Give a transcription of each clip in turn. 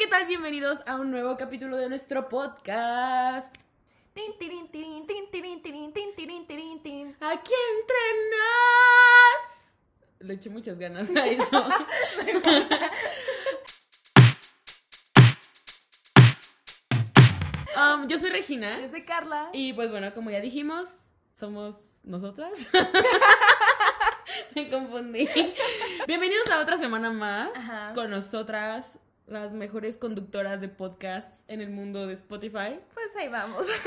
¿qué tal? Bienvenidos a un nuevo capítulo de nuestro podcast. Aquí entre nos. Le eché muchas ganas a eso. Um, yo soy Regina. Yo soy Carla. Y pues bueno, como ya dijimos, somos nosotras. Me confundí. Bienvenidos a otra semana más Ajá. con nosotras, las mejores conductoras de podcasts en el mundo de Spotify. Pues ahí vamos.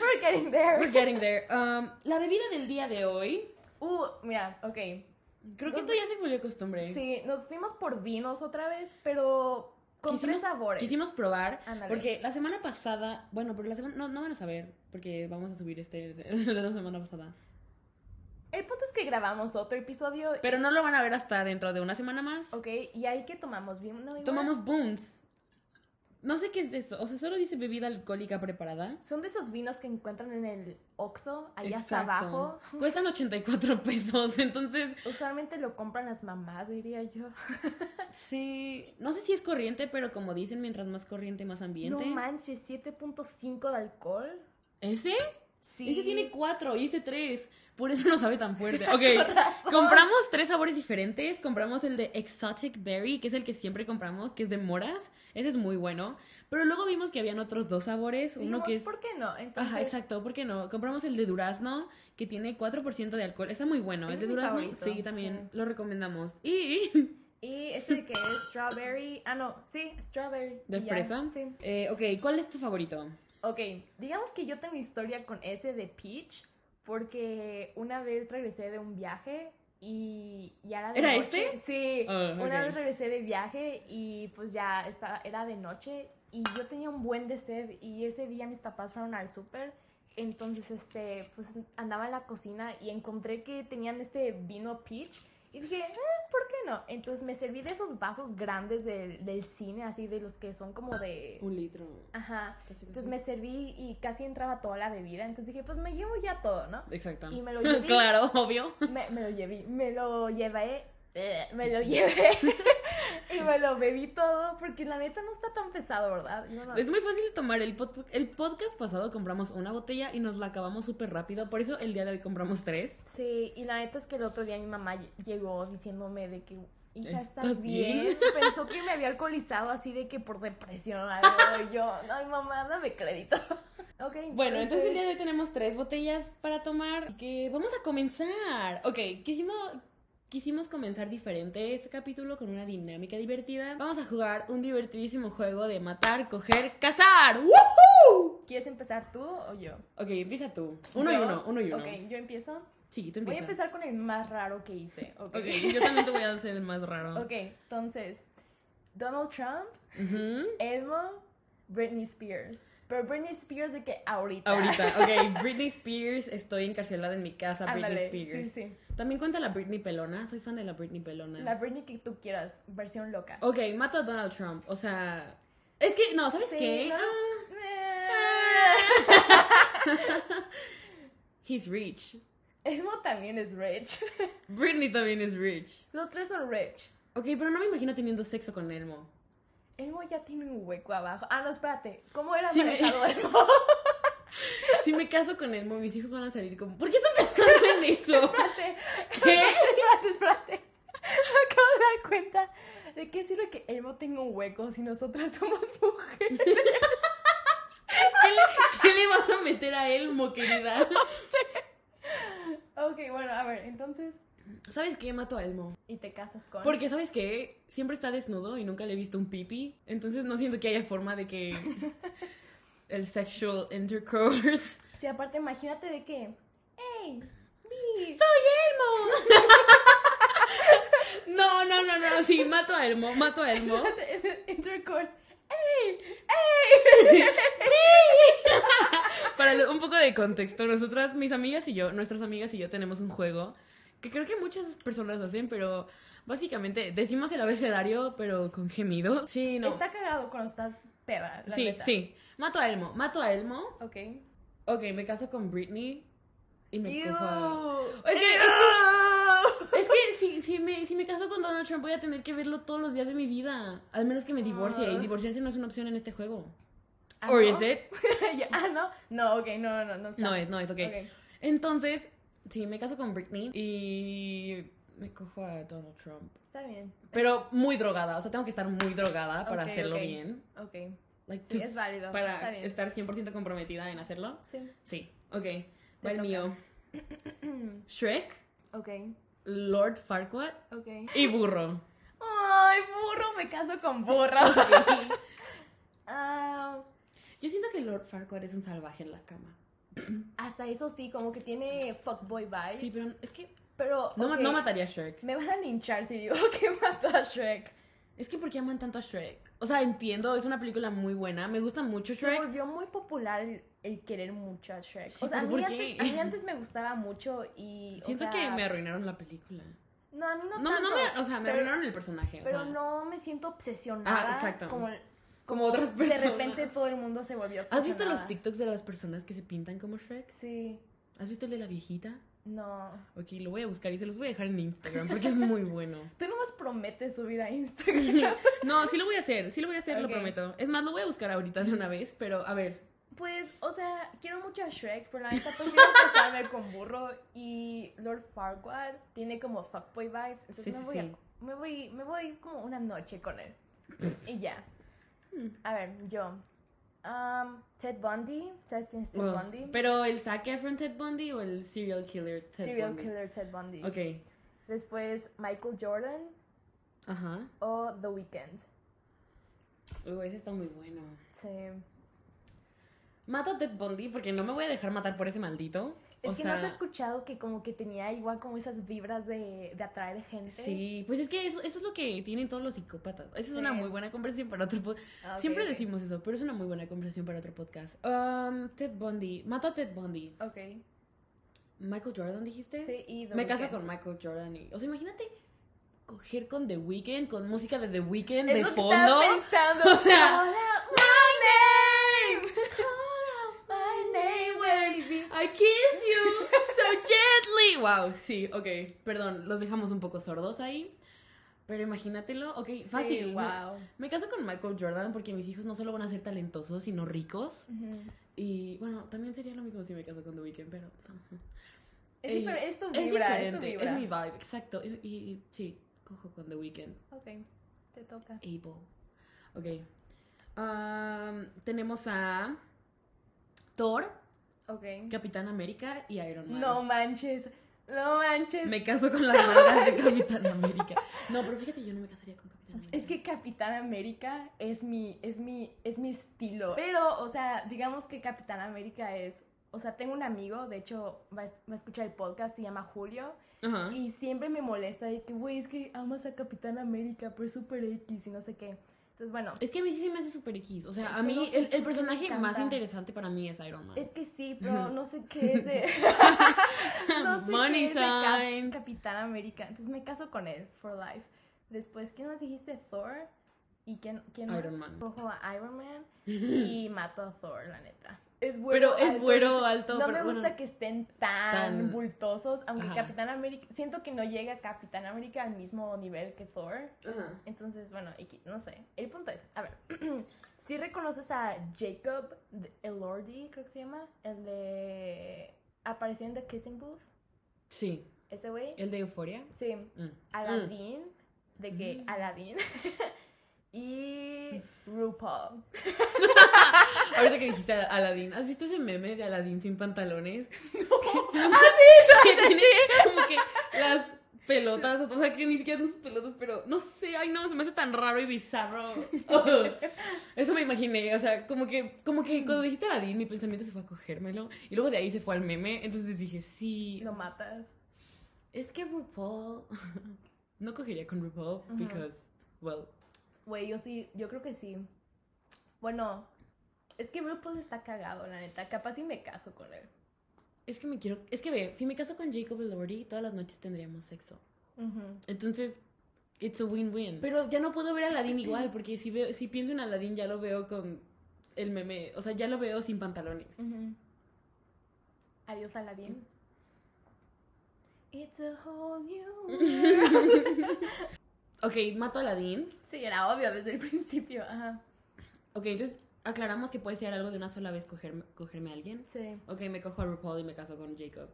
We're getting there. We're getting there. Um, la bebida del día de hoy, Uh, mira, ok. creo que esto ya se volvió costumbre. Sí, nos fuimos por vinos otra vez, pero con tres sabores. Quisimos probar, Ándale. porque la semana pasada, bueno, pero la semana, no, no van a saber, porque vamos a subir este de la semana pasada. El punto es que grabamos otro episodio. Pero no lo van a ver hasta dentro de una semana más. Ok, y ahí que tomamos vino. igual? Tomamos Boons. No sé qué es eso, o sea, solo dice bebida alcohólica preparada. Son de esos vinos que encuentran en el Oxxo, allá hasta abajo. Cuestan 84 pesos, entonces Usualmente lo compran las mamás, diría yo. sí, no sé si es corriente, pero como dicen, mientras más corriente, más ambiente. No manches, 7.5 de alcohol. ¿Ese? Sí. Ese tiene 4 y este 3. Por eso no sabe tan fuerte. Ok, compramos tres sabores diferentes. Compramos el de Exotic Berry, que es el que siempre compramos, que es de moras. Ese es muy bueno. Pero luego vimos que habían otros dos sabores. Uno que es... ¿Por qué no? Entonces, Ajá, exacto, ¿por qué no? Compramos el de durazno, que tiene 4% de alcohol. Está muy bueno. El de durazno, favorito, sí, también sí. lo recomendamos. Y Y este que es strawberry. Ah, no, sí, strawberry. de fresa. Sí. Eh, ok, ¿cuál es tu favorito? Ok, digamos que yo tengo historia con ese de Peach. Porque una vez regresé de un viaje y ya era de ¿Era noche. este? Sí, Oh, una vez regresé de viaje y pues ya estaba, era de noche y yo tenía un buen de sed y ese día mis papás fueron al súper. Entonces, este, pues andaba en la cocina y encontré que tenían este vino Peach y dije, eh, ¿por qué no? Entonces me serví de esos vasos grandes del, del cine, así de los que son como de... Un litro. Ajá. Casi, Entonces me serví y casi entraba toda la bebida. Entonces dije, pues me llevo ya todo, ¿no? Exacto. Y me lo llevé. claro, obvio. Me, me lo llevé. Me lo llevé. Me lo llevé. y me lo bebí todo. Porque la neta no está tan pesado, ¿verdad? Yo no- Es muy fácil tomar. El, pod- el podcast pasado compramos una botella y nos la acabamos súper rápido. Por eso el día de hoy compramos tres. Sí, y la neta es que el otro día mi mamá ll- llegó diciéndome de que. Hija, ¿estás, ¿Estás bien? bien? Pensó que me había alcoholizado así de que por depresión algo. Y yo, ay mamá, dame crédito. ok. Bueno, entonces el día de hoy tenemos tres botellas para tomar. Que vamos a comenzar. Ok, quisimos, quisimos comenzar diferente este capítulo con una dinámica divertida. Vamos a jugar un divertidísimo juego de matar, coger, cazar. ¡Woohoo! ¿Quieres empezar tú o yo? Ok, empieza tú. Uno y uno, uno y uno. Ok, yo empiezo. Sí, tú Voy a empezar con el más raro que hice. Ok. Ok, yo también te voy a hacer el más raro. Ok, entonces, Donald Trump, Ujú. Elmo, Britney Spears. Pero Britney Spears de que ahorita. Ahorita, ok, Britney Spears, estoy encarcelada en mi casa, Ándale, Britney Spears. sí, sí. También cuenta la Britney pelona, soy fan de la Britney pelona. La Britney que tú quieras, versión loca. Ok, mato a Donald Trump, o sea... Es que, no, ¿sabes Sí, qué? ¿no? Ah, he's rich. Elmo también es rich. Britney también es rich. Los tres son rich. Ok, pero no me imagino teniendo sexo con Elmo. Elmo ya tiene un hueco abajo. Ah, no, espérate. ¿Cómo era Sí, me- manejado Elmo? Si me caso con Elmo, mis hijos van a salir como... ¿Por qué están pensando en eso? espérate. ¿Qué? Espérate, espérate. Me acabo de dar cuenta de qué sirve que Elmo tenga un hueco si nosotras somos mujeres. ¿Qué le, qué le vas a meter a Elmo, querida? Ok, bueno, a ver, entonces. ¿Sabes qué? Mato a Elmo. Y te casas con. Porque, ¿sabes qué? Siempre está desnudo y nunca le he visto un pipi. Entonces no siento que haya forma de que el sexual intercourse. Sí, aparte, imagínate de que. ¡Ey! ¡Soy Elmo! No, no, no, no. Sí, mato a Elmo, mato a Elmo. Intercourse. ¡Ey! ¡Ey! Para un poco de contexto, nosotras, mis amigas y yo, nuestras amigas y yo tenemos un juego que creo que muchas personas hacen, pero básicamente decimos el abecedario, pero con gemido. Sí, no. Está cagado cuando estás peda. la Sí, neta. sí. Mato a Elmo, mato a Elmo. Ok. Ok, me caso con Britney y me cojo a... Es que- Es que si, si, me, si me caso con Donald Trump voy a tener que verlo todos los días de mi vida. Al menos que me divorcie. Y Ah. divorciarse no es una opción en este juego. Ah, ¿Or ¿no? is it? Ah, no. No, ok, no, no, no. No. No es, no es, ok. Ok. Entonces, sí, me caso con Britney y me cojo a Donald Trump. Está bien. Pero muy drogada, o sea, tengo que estar muy drogada para hacerlo bien. Ok. Like, Sí, es válido. Para Está bien. estar 100% comprometida en hacerlo. Sí. Sí, ok. Va el mío. Shrek, Ok. Lord Farquaad Ok. y Burro. Ay, burro, me caso con burro. Ah, Yo siento que Lord Farquaad es un salvaje en la cama. Hasta eso sí, como que tiene fuckboy vibes. Sí, pero es que Pero, no, no mataría a Shrek. Me van a linchar si digo que mató a Shrek. Es que ¿por qué aman tanto a Shrek? O sea, entiendo, es una película muy buena. Me gusta mucho Se Shrek. volvió muy popular el, el querer mucho a Shrek. Sí, o sea, a mí, ¿por antes, qué? a mí antes me gustaba mucho y. o Siento sea, que me arruinaron la película. No, a mí no, No, no, tanto, me, o sea, me pero- arruinaron el personaje. o Pero sea. no me siento obsesionada. Ah, exacto. Como, Como otras personas. de repente todo el mundo se volvió ¿Has visto los TikToks de las personas que se pintan como Shrek? Sí. ¿Has visto el de la viejita? No. Ok, lo voy a buscar y se los voy a dejar en Instagram porque es muy bueno. Tú nomás prometes subir a Instagram. No, sí lo voy a hacer, sí lo voy a hacer, lo Ok. prometo. Es más, lo voy a buscar ahorita de una vez, pero a ver. Pues, o sea, quiero mucho a Shrek, pero la neta prefiero casarme con burro y Lord Farquaad tiene como fuckboy vibes, entonces Sí, me, voy sí. A, me voy me voy como una noche con él. y ya. A ver, yo. Um, Ted Bundy, ¿sabes quién es Ted Bundy? pero el Zac Efron Ted Bundy o el serial killer Ted Serial Bundy. killer Ted Bundy. Ok. Después Michael Jordan Ajá. o The Weeknd. Uy, ese está muy bueno. Sí. Mato a Ted Bundy porque no me voy a dejar matar por ese maldito. Es o que sea, no has escuchado que como que tenía igual como esas vibras de, de atraer gente. Sí, pues es que eso, eso es lo que tienen todos los psicópatas. Esa es una muy buena conversación para otro podcast. Ah, Siempre decimos eso, pero es una muy buena conversación para otro podcast. Um, Ted Bundy. Mato a Ted Bundy. Ok. Michael Jordan, dijiste. Sí, y The Me caso Weeknd. con Michael Jordan. Y, o sea, imagínate coger con The Weeknd, con música de The Weeknd Es de lo que fondo. estaba pensando. O sea- I kiss you so gently. Wow, sí, ok. Perdón, los dejamos un poco sordos ahí. Pero imagínatelo, ok, fácil. Sí, wow. Me caso con Michael Jordan porque mis hijos no solo van a ser talentosos, sino ricos. Y bueno, también sería lo mismo si me caso con The Weeknd, pero. Es, vibra, diferente, vibra. es mi vibe, exacto. Y, y- y sí, cojo con The Weeknd. Ok, te toca. Able. Ok. Um, tenemos a Thor, Ok. Capitán América y Iron Man. No manches, no manches. Me caso con las nalgas de Capitán América. No, pero fíjate, yo no me casaría con Capitán América. Es que Capitán América es mi, es mi, es mi estilo. Pero, o sea, digamos que Capitán América es, o sea, tengo un amigo, de hecho, va a, va a escuchar el podcast, se llama Julio, Ajá. y siempre me molesta de que, güey, es que amas a Capitán América, pero es super X y no sé qué. Entonces, bueno, Es que a mí sí me hace super X. O sea, a mí no sé el, el personaje más interesante para mí es Iron Man. es que sí, pero no sé qué es de... no sé Money qué es de. Capitán América. Entonces me caso con él, for life. Después, ¿quién más dijiste? Thor. ¿Y quién, quién Iron más? Man. Cojo a Iron Man y mato a Thor, la neta. Es Pero es güero, alto, No pero me gusta bueno. que estén tan, Tan- bultosos, aunque Ajá. Capitán América... Siento que no llega Capitán América al mismo nivel que Thor. Ajá. Entonces, bueno, no sé. El punto es, a ver, si reconoces a Jacob Elordi, creo que se llama, el de apareció en The Kissing Booth, Sí. ese güey. ¿El de Euforia? Sí, Mm. Aladdin, de que Mm. Aladdin y RuPaul. Ahorita que dijiste a- Aladdin, ¿has visto ese meme de Aladdin sin pantalones? ¡Ah, sí! que tiene como que las pelotas, o sea, que ni siquiera son sus pelotas, pero no sé, ay no, se me hace tan raro y bizarro. Eso me imaginé, o sea, como que, como que cuando dijiste Aladdin, mi pensamiento se fue a cogérmelo, y luego de ahí se fue al meme, entonces dije, sí, Lo matas. es que RuPaul, no cogería con RuPaul, Ujú. because, well, Güey, yo sí, yo creo que sí. Bueno, es que RuPaul está cagado, la neta. Capaz si me caso con él. es que me quiero, es que ve, si me caso con Jacob Elordi, todas las noches tendríamos sexo. Entonces, it's a win-win. Pero ya no puedo ver a Aladdin igual, porque si, veo, si pienso en Aladdin ya lo veo con el meme, o sea, ya lo veo sin pantalones. Adiós, Aladdin. It's a whole new world. Ok, mato a Aladdin. sí, era obvio desde el principio. Ajá. Ok, entonces aclaramos que puede ser algo de una sola vez cogerme, cogerme a alguien. Sí. Ok, me cojo a RuPaul y me caso con Jacob.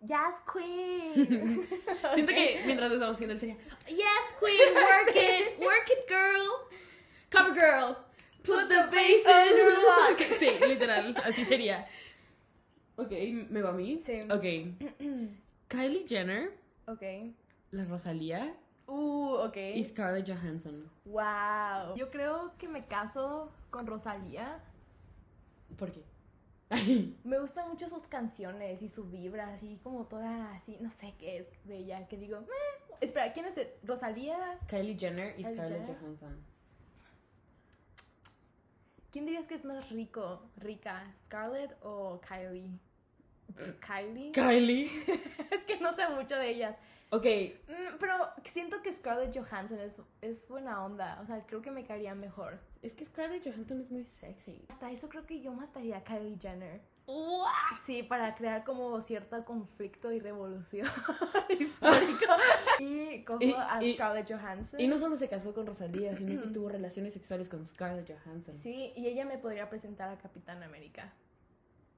Yes, queen. Siento que mientras lo estamos haciendo él sería Yes, queen, work it, work it, girl. Cover girl. Put the bass on in the rock. Sí, literal, así sería. Ok, ¿me va a mí? Sí. Ok. Kylie Jenner, ok. la Rosalía Uh, ok. y Scarlett Johansson. Wow. Yo creo que me caso con Rosalía. ¿Por qué? Me gustan mucho sus canciones y su vibra, así como toda así, no sé qué es bella, que digo, espera, ¿quién es? el- Rosalía. Kylie Jenner y Kylie Scarlett Jenner. Johansson. ¿Quién dirías que es más rico, rica, Scarlett o Kylie? Kylie. Kylie. es que no sé mucho de ellas. Ok, Mm, pero siento que Scarlett Johansson es, es buena onda, o sea, creo que me caería mejor. es que Scarlett Johansson es muy sexy. Hasta eso creo que yo mataría a Kylie Jenner. Sí, para crear como cierto conflicto y revolución histórico. Y cojo Y- a y- Scarlett Johansson. Y no solo se casó con Rosalía, sino que tuvo relaciones sexuales con Scarlett Johansson. Sí, y ella me podría presentar a Capitán América.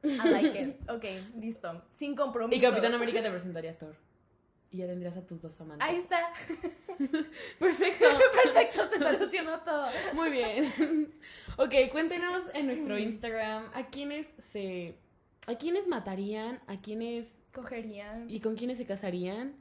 I like it. Ok, listo. Sin compromiso. Y Capitán América te presentaría a Thor. Y ya tendrías a tus dos amantes. Ahí está. Perfecto. Perfecto, se solucionó todo. Muy bien. Ok, cuéntenos en nuestro Instagram a quiénes se. a quiénes matarían, a quiénes. Cogerían. y con quiénes se casarían.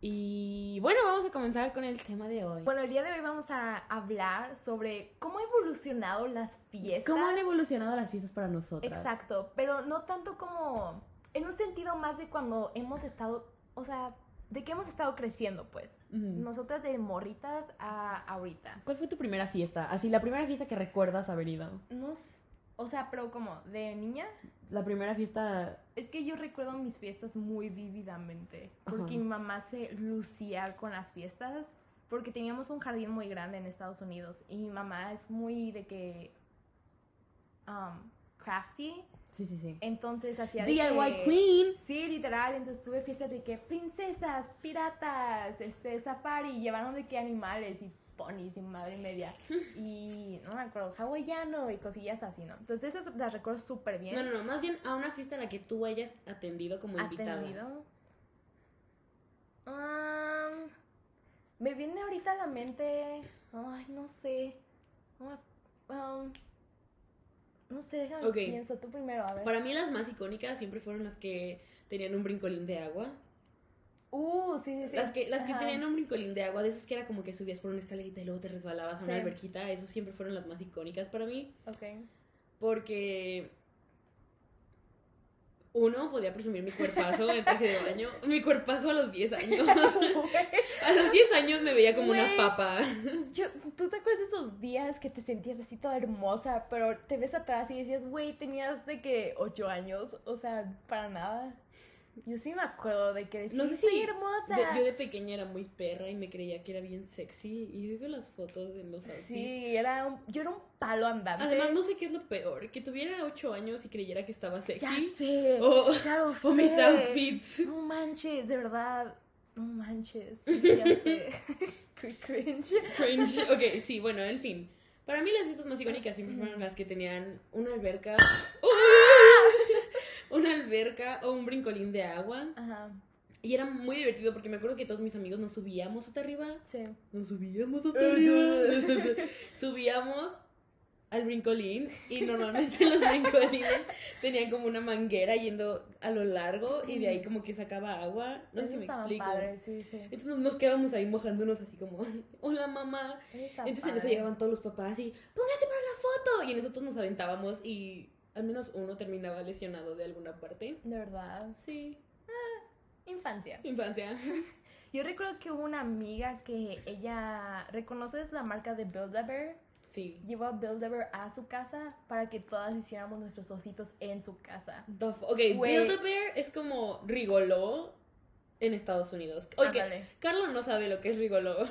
Y bueno, vamos a comenzar con el tema de hoy. Bueno, el día de hoy vamos a hablar sobre cómo ha evolucionado las fiestas. ¿Cómo han evolucionado las fiestas para nosotras? Exacto, pero no tanto como en un sentido más de cuando hemos estado, o sea, de que hemos estado creciendo, pues. Nosotras de morritas a ahorita. ¿Cuál fue tu primera fiesta? Así, la primera fiesta que recuerdas haber ido. No, o sea, pero como de niña, La primera fiesta. es que yo recuerdo mis fiestas muy vívidamente, porque Ajá. mi mamá se lucía con las fiestas, porque teníamos un jardín muy grande en Estados Unidos y mi mamá es muy de que um, crafty, Sí, sí, sí. entonces hacía DIY que- Queen. Sí, literal, entonces tuve fiestas de que princesas, piratas, este, safari, llevaron de que animales y ponis y madre media. Y no me acuerdo, hawaiano y cosillas así, ¿no? Entonces esas las recuerdo súper bien. No, no, no, más bien a una fiesta a la que tú hayas atendido como invitada. Atendido. Um, me viene ahorita a la mente, ay, no sé. Um, no sé, déjame pienso, tú primero, a ver. Para mí las más icónicas siempre fueron las que tenían un brincolín de agua. Uh, sí, sí, sí. Las que, las que tenían un brincolín de agua, de esos que era como que subías por una escalerita y luego te resbalabas a una Sí. alberquita, esos siempre fueron las más icónicas para mí. Ok. Porque uno podía presumir mi cuerpazo en traje de baño. Mi cuerpazo a los 10 años. a los 10 años me veía como una papa. Yo, ¿Tú te acuerdas de esos días que te sentías así toda hermosa, pero te ves atrás y decías, güey, tenías de que 8 años? O sea, para nada. Yo sí me acuerdo de que decía, No sé si hermosa. de- yo de pequeña era muy perra y me creía que era bien sexy. Y veo las fotos de los outfits. Sí, era un- yo era un palo andante. Además, no sé qué es lo peor, que tuviera 8 años y creyera que estaba Ya sexy. sé. O, ya lo o mis sé. outfits. No manches, de verdad. No manches. Ya sé. Cringe. Cringe. Ok, sí, bueno, en fin. Para mí las fiestas más icónicas siempre fueron las que tenían una alberca. una alberca o un brincolín de agua. Ajá, Y era muy divertido porque me acuerdo que todos mis amigos nos subíamos hasta arriba. sí. Nos subíamos hasta arriba. subíamos al brincolín y normalmente los brincolines tenían como una manguera yendo a lo largo y de ahí como que sacaba agua. No sé si me explico. padre, sí, sí. Entonces nos, quedábamos ahí mojándonos así como, hola mamá. Entonces en eso llegaban todos los papás y, póngase para la foto. Y nosotros nos aventábamos y al menos uno terminaba lesionado de alguna parte. De verdad. Sí, Infancia. infancia. Yo recuerdo que hubo una amiga que ella. ¿Reconoces la marca de Build-A-Bear? Sí. Llevó a Build-A-Bear a su casa para que todas hiciéramos nuestros ositos en su casa. The ok, Güey. Build-A-Bear es como Rigoló en Estados Unidos. Ándale. Carlos no sabe lo que es Rigoló.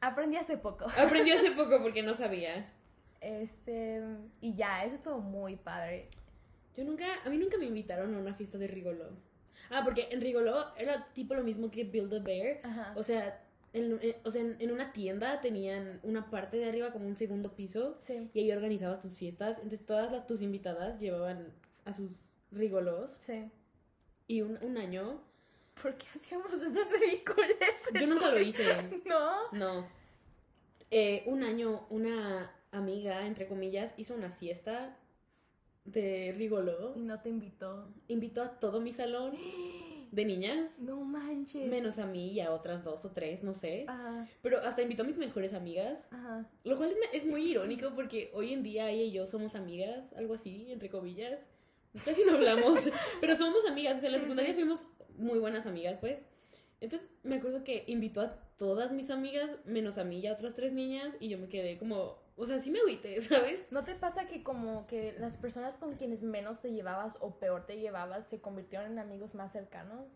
Aprendí hace poco. Aprendí hace poco porque no sabía. Este. Y ya, eso estuvo muy padre. Yo nunca, a mí nunca me invitaron a una fiesta de Rigoló. Ah, porque en Rigoló era tipo lo mismo que Build a Bear. Ajá. O sea, en, en- o sea, en, en una tienda tenían una parte de arriba como un segundo piso Sí, y ahí organizabas tus fiestas. Entonces todas las, tus invitadas llevaban a sus rigolos sí. y un, un año... ¿Por qué hacíamos esas películas? Yo nunca lo hice. ¿No? No. Eh, un año una amiga, entre comillas, hizo una fiesta de rigoló. Y no te invitó. Invitó a todo mi salón de niñas. No manches. Menos a mí y a otras dos o tres, no sé. Ajá, Pero hasta invitó a mis mejores amigas. ajá. Lo cual es, es muy irónico porque hoy en día ella y yo somos amigas, algo así, entre comillas. Casi no hablamos, pero somos amigas. O sea, en la secundaria fuimos muy buenas amigas, pues. Entonces me acuerdo que invitó a todas mis amigas, menos a mí y a otras tres niñas, y yo me quedé como, o sea, sí me agüité, ¿sabes? ¿No te pasa que como que las personas con quienes menos te llevabas o peor te llevabas se convirtieron en amigos más cercanos?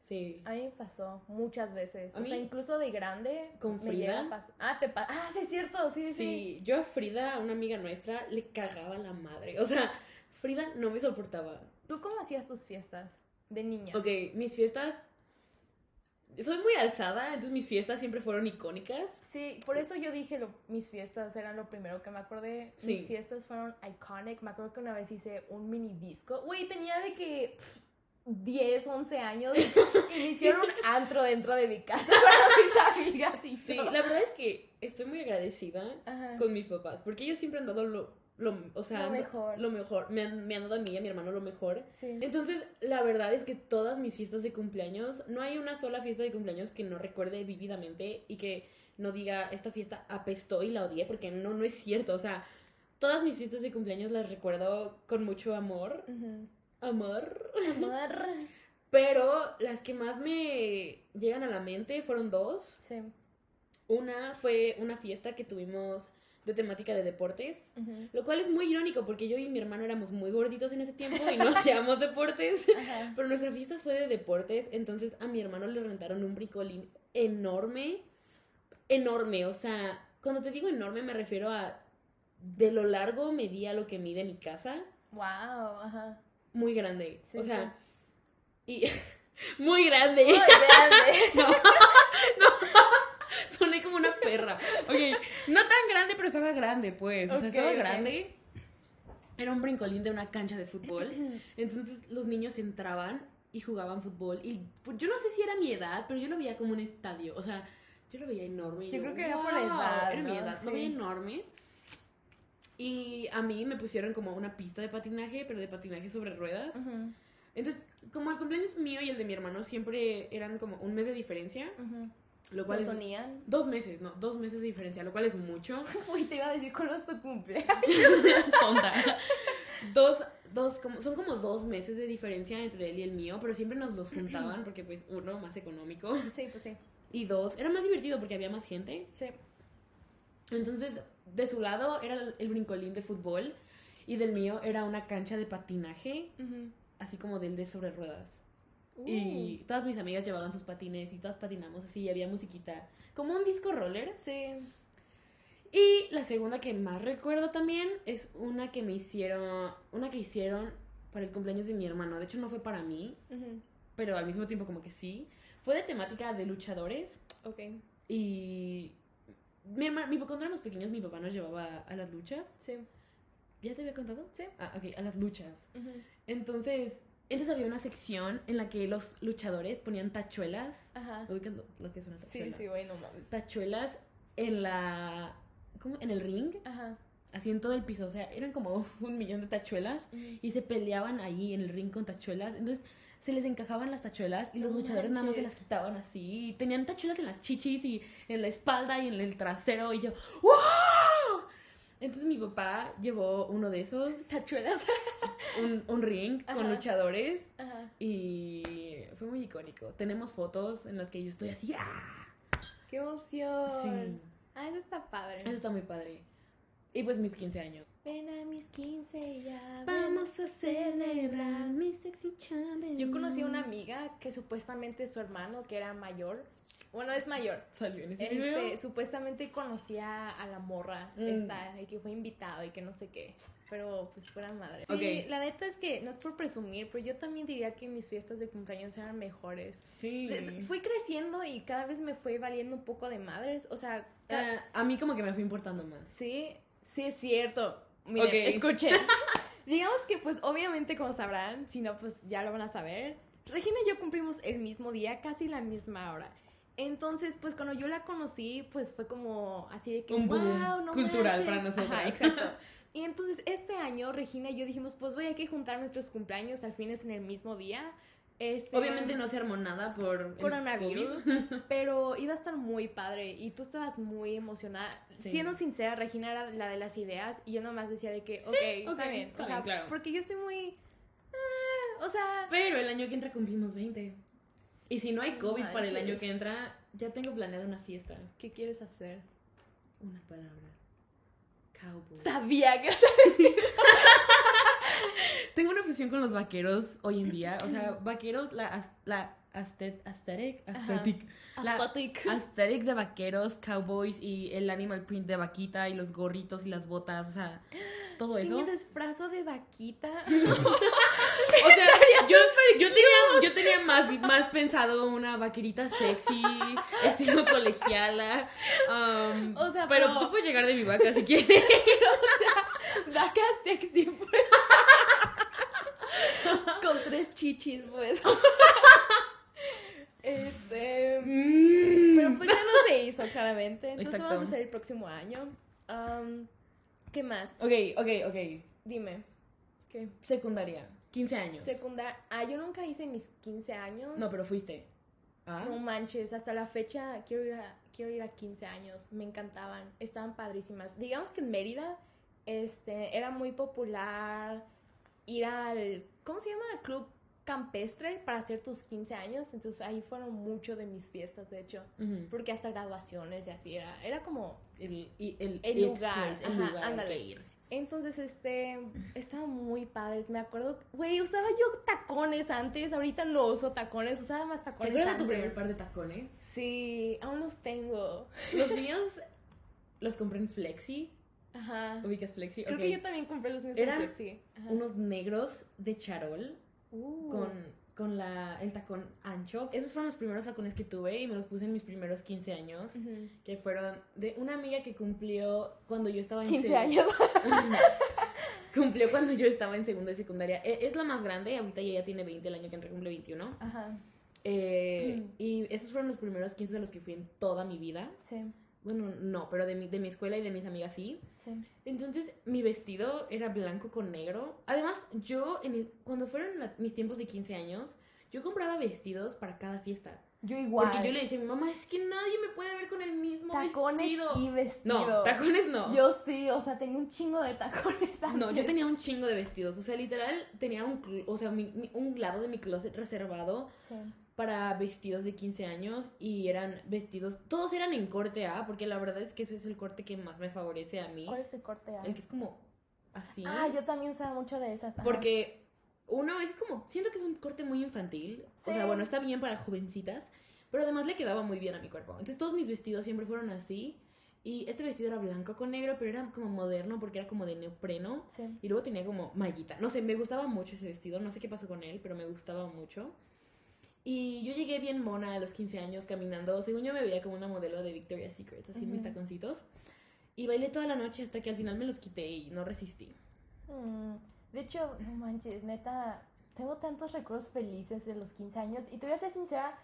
Sí. A mí me pasó muchas veces. A o sea, incluso de grande. ¿Con Frida? Ah, te ah, sí, es cierto. Sí, sí. Sí, yo a Frida, una amiga nuestra, le cagaba la madre. O sea, Frida no me soportaba. ¿Tú cómo hacías tus fiestas de niña? Ok, mis fiestas. Soy muy alzada, entonces mis fiestas siempre fueron icónicas. Sí, por eso yo dije lo- mis fiestas eran lo primero que me acordé. Sí. Mis fiestas fueron iconic. Me acuerdo que una vez hice un mini disco. Güey, tenía de que pff, 10, 11 años y me hicieron un antro dentro de mi casa para mis amigas y Sí, yo. la verdad es que estoy muy agradecida Ajá. con mis papás, porque ellos siempre han dado lo, lo o sea, Lo mejor. lo mejor. Me han, me han dado a mí y a mi hermano lo mejor. Sí. Entonces, la verdad es que todas mis fiestas de cumpleaños, no hay una sola fiesta de cumpleaños que no recuerde vívidamente y que no diga, esta fiesta apestó y la odié, porque no, no es cierto. O sea, todas mis fiestas de cumpleaños las recuerdo con mucho amor. Amor. Amor. Pero las que más me llegan a la mente fueron dos. Sí. Una fue una fiesta que tuvimos de temática de deportes. Lo cual es muy irónico porque yo y mi hermano éramos muy gorditos en ese tiempo y no hacíamos deportes. Ajá. Pero nuestra fiesta fue de deportes, entonces a mi hermano le rentaron un bricolín enorme. Enorme, o sea, cuando te digo enorme me refiero a de lo largo medía lo que mide mi casa. Wow, ajá. Muy grande. Sí, o sea, y muy grande. Muy grande. No, no. Como una perra. Ok, no tan grande, pero estaba grande, pues. O sea, estaba ok. grande. Era un brincolín de una cancha de fútbol. Entonces los niños entraban y jugaban fútbol. Y pues, yo no sé si era mi edad, pero yo lo veía como un estadio. O sea, yo lo veía enorme. y Yo creo que era por la "Wow". edad, Era mi ¿no? edad, lo Sí. veía enorme. Y a mí me pusieron como una pista de patinaje, pero de patinaje sobre ruedas. Ujú, Entonces, como el cumpleaños mío y el de mi hermano siempre eran como un mes de diferencia, ujú. Lo cual ¿Lo es sonían? dos meses, no, dos meses de diferencia, lo cual es mucho. Uy, te iba a decir cuándo es tu cumpleaños. Tonta. Dos, dos, como, son como dos meses de diferencia entre él y el mío, pero siempre nos los juntaban porque pues uno más económico Sí, pues sí. y dos, era más divertido porque había más gente. Sí. Entonces, de su lado era el- brincolín de fútbol y del mío era una cancha de patinaje, Ujú. así como del de sobre ruedas. Uh. Y todas mis amigas llevaban sus patines y todas patinamos así y había musiquita, como un disco roller. Sí. Y la segunda que más recuerdo también es una que me hicieron, una que hicieron para el cumpleaños de mi hermano. De hecho no fue para mí, pero al mismo tiempo como que sí. Fue de temática de luchadores Ok. y mi hermano, mi, cuando éramos pequeños mi papá nos llevaba a las luchas. Sí. ¿Ya te había contado? Sí. Ah, ok, a las luchas. Entonces, entonces había una sección en la que los luchadores ponían tachuelas. Ajá. ¿Ubicas lo, lo que es una tachuela? Sí, sí, güey, no mames. Tachuelas en la... ¿Cómo? En el ring. Ajá. así en todo el piso, o sea, eran como un millón de tachuelas y se peleaban ahí en el ring con tachuelas, entonces se les encajaban las tachuelas y los No luchadores nada más se las quitaban así, y tenían tachuelas en las chichis y en la espalda y en el trasero y yo, ¡wow! Entonces mi papá llevó uno de esos, Tachuelas. un, un ring con luchadores Ajá. y fue muy icónico. Tenemos fotos en las que yo estoy así, ¡ah! Qué emoción. Sí. Ah, eso está padre. Eso está muy padre. Y pues mis 15 años. Ven a mis 15 ya. Vamos a celebrar mi sexy challenge. Yo conocí a una amiga que supuestamente su hermano, que era mayor, bueno, es mayor. Salió en ese Este, video. supuestamente conocía a la morra Mm. esta y que fue invitado y que no sé qué. Pero pues fuera madre. Sí, Ok. la neta es que no es por presumir, pero yo también diría que mis fiestas de cumpleaños eran mejores. Sí. Fui creciendo y cada vez me fue valiendo un poco de madres. O sea, Ah, a mí como que me fue importando más. sí, sí es cierto. Miren, Ok. escuchen. Digamos que pues obviamente como sabrán, si no pues ya lo van a saber. Regina y yo cumplimos el mismo día, casi la misma hora. Entonces, pues cuando yo la conocí, pues fue como así de que Un boom wow, no cultural manches". para nosotras. Ajá, exacto. Y entonces este año Regina y yo dijimos, pues voy hay que juntar nuestros cumpleaños al fin es en el mismo día. Este, Obviamente no se armó nada por coronavirus, pero iba a estar muy padre y tú estabas muy emocionada. Sí. Siendo sincera, Regina era la de las ideas y yo nomás decía de que, ok, está ok, bien. está o sea, bien, claro. porque yo soy muy... eh, o sea, Pero el año que entra cumplimos 20. Y si no hay COVID para el año que entra, ya tengo planeada una fiesta. ¿qué quieres hacer? Una palabra. Cowboy. Sabía que... Tengo una obsesión con los vaqueros hoy en día. O sea, vaqueros, la, la aesthetic, aesthetic, aesthetic, la Aesthetic. aesthetic de vaqueros, cowboys y el animal print de vaquita y los gorritos y las botas, o sea, todo eso. me disfrazo de vaquita. O sea, yo, yo tenía, yo tenía más, más pensado una vaquerita sexy, estilo colegiala. um, O sea, pero pero- tú puedes llegar de mi vaca si quieres. Vaca sexy, pues. Con tres chichis, pues. Este. Pero pues ya no se hizo, claramente. Entonces Exacto. vamos a hacer el próximo año. ¿Qué más? Ok, ok, ok. Dime. ¿Qué? Secundaria, 15 años. Secundaria. Ah, yo nunca hice mis 15 años. no, pero fuiste. Ah. No manches, hasta la fecha quiero ir a, quiero ir a 15 años. Me encantaban, estaban padrísimas. Digamos que en Mérida este, era muy popular ir al, ¿cómo se llama? Club campestre para hacer tus 15 años. Entonces ahí fueron mucho de mis fiestas, de hecho. Porque hasta graduaciones y así era. Era como... El, el, El it lugar, place, el ajá, lugar al ándale. que ir. Entonces, este, estaban muy padres. Me acuerdo, güey, usaba yo tacones antes. Ahorita no uso tacones, usaba más ¿Te tacones acuerdas de tu primer par de tacones? Sí, aún los tengo. Los míos los compré en Flexi. Ajá. ¿Ubicas Flexi? Creo que yo también compré los míos Eran Flexi. Ajá. Unos negros de charol Uh. con, con la, el tacón ancho. Esos fueron los primeros tacones que tuve y me los puse en mis primeros 15 años. Que fueron de una amiga que cumplió cuando yo estaba en 15 seg- años. Cumplió cuando yo estaba en segundo de secundaria. E- Es la más grande, ahorita ya, tiene 20, el año que entra cumple 21. Ajá. Eh, Mm. Y esos fueron los primeros 15 de los que fui en toda mi vida. Sí, Bueno, no, pero de mi, de mi escuela y de mis amigas sí. sí. Entonces, mi vestido era blanco con negro. Además, yo, en cuando fueron la- mis tiempos de 15 años, yo compraba vestidos para cada fiesta. Yo igual. Porque yo le decía a mi mamá, es que nadie me puede ver con el mismo tacones vestido. y vestido. No, tacones no. Yo sí, o sea, tenía un chingo de tacones antes. No, yo tenía un chingo de vestidos. O sea, literal, tenía un, o sea, mi- mi- un lado de mi closet reservado Sí. Para vestidos de 15 años y eran vestidos, todos eran en corte A, porque la verdad es que ese es el corte que más me favorece a mí. ¿Cuál es el corte? A? El que es como así. Ah, yo también usaba mucho de esas. ajá. Porque uno es como, siento que es un corte muy infantil. O sea, Sí. bueno, está bien para jovencitas, pero además le quedaba muy bien a mi cuerpo. Entonces todos mis vestidos siempre fueron así. Y este vestido era blanco con negro, pero era como moderno porque era como de neopreno. Sí. Y luego tenía como mallita. No sé, me gustaba mucho ese vestido. No sé qué pasó con él, pero me gustaba mucho. Y yo llegué bien mona a los 15 años caminando. Según yo me veía como una modelo de Victoria's Secret, así en mis taconcitos. Y bailé toda la noche hasta que al final me los quité y no resistí. Mm, De hecho, no manches, neta, tengo tantos recuerdos felices de los 15 años. Y te voy a ser sincera,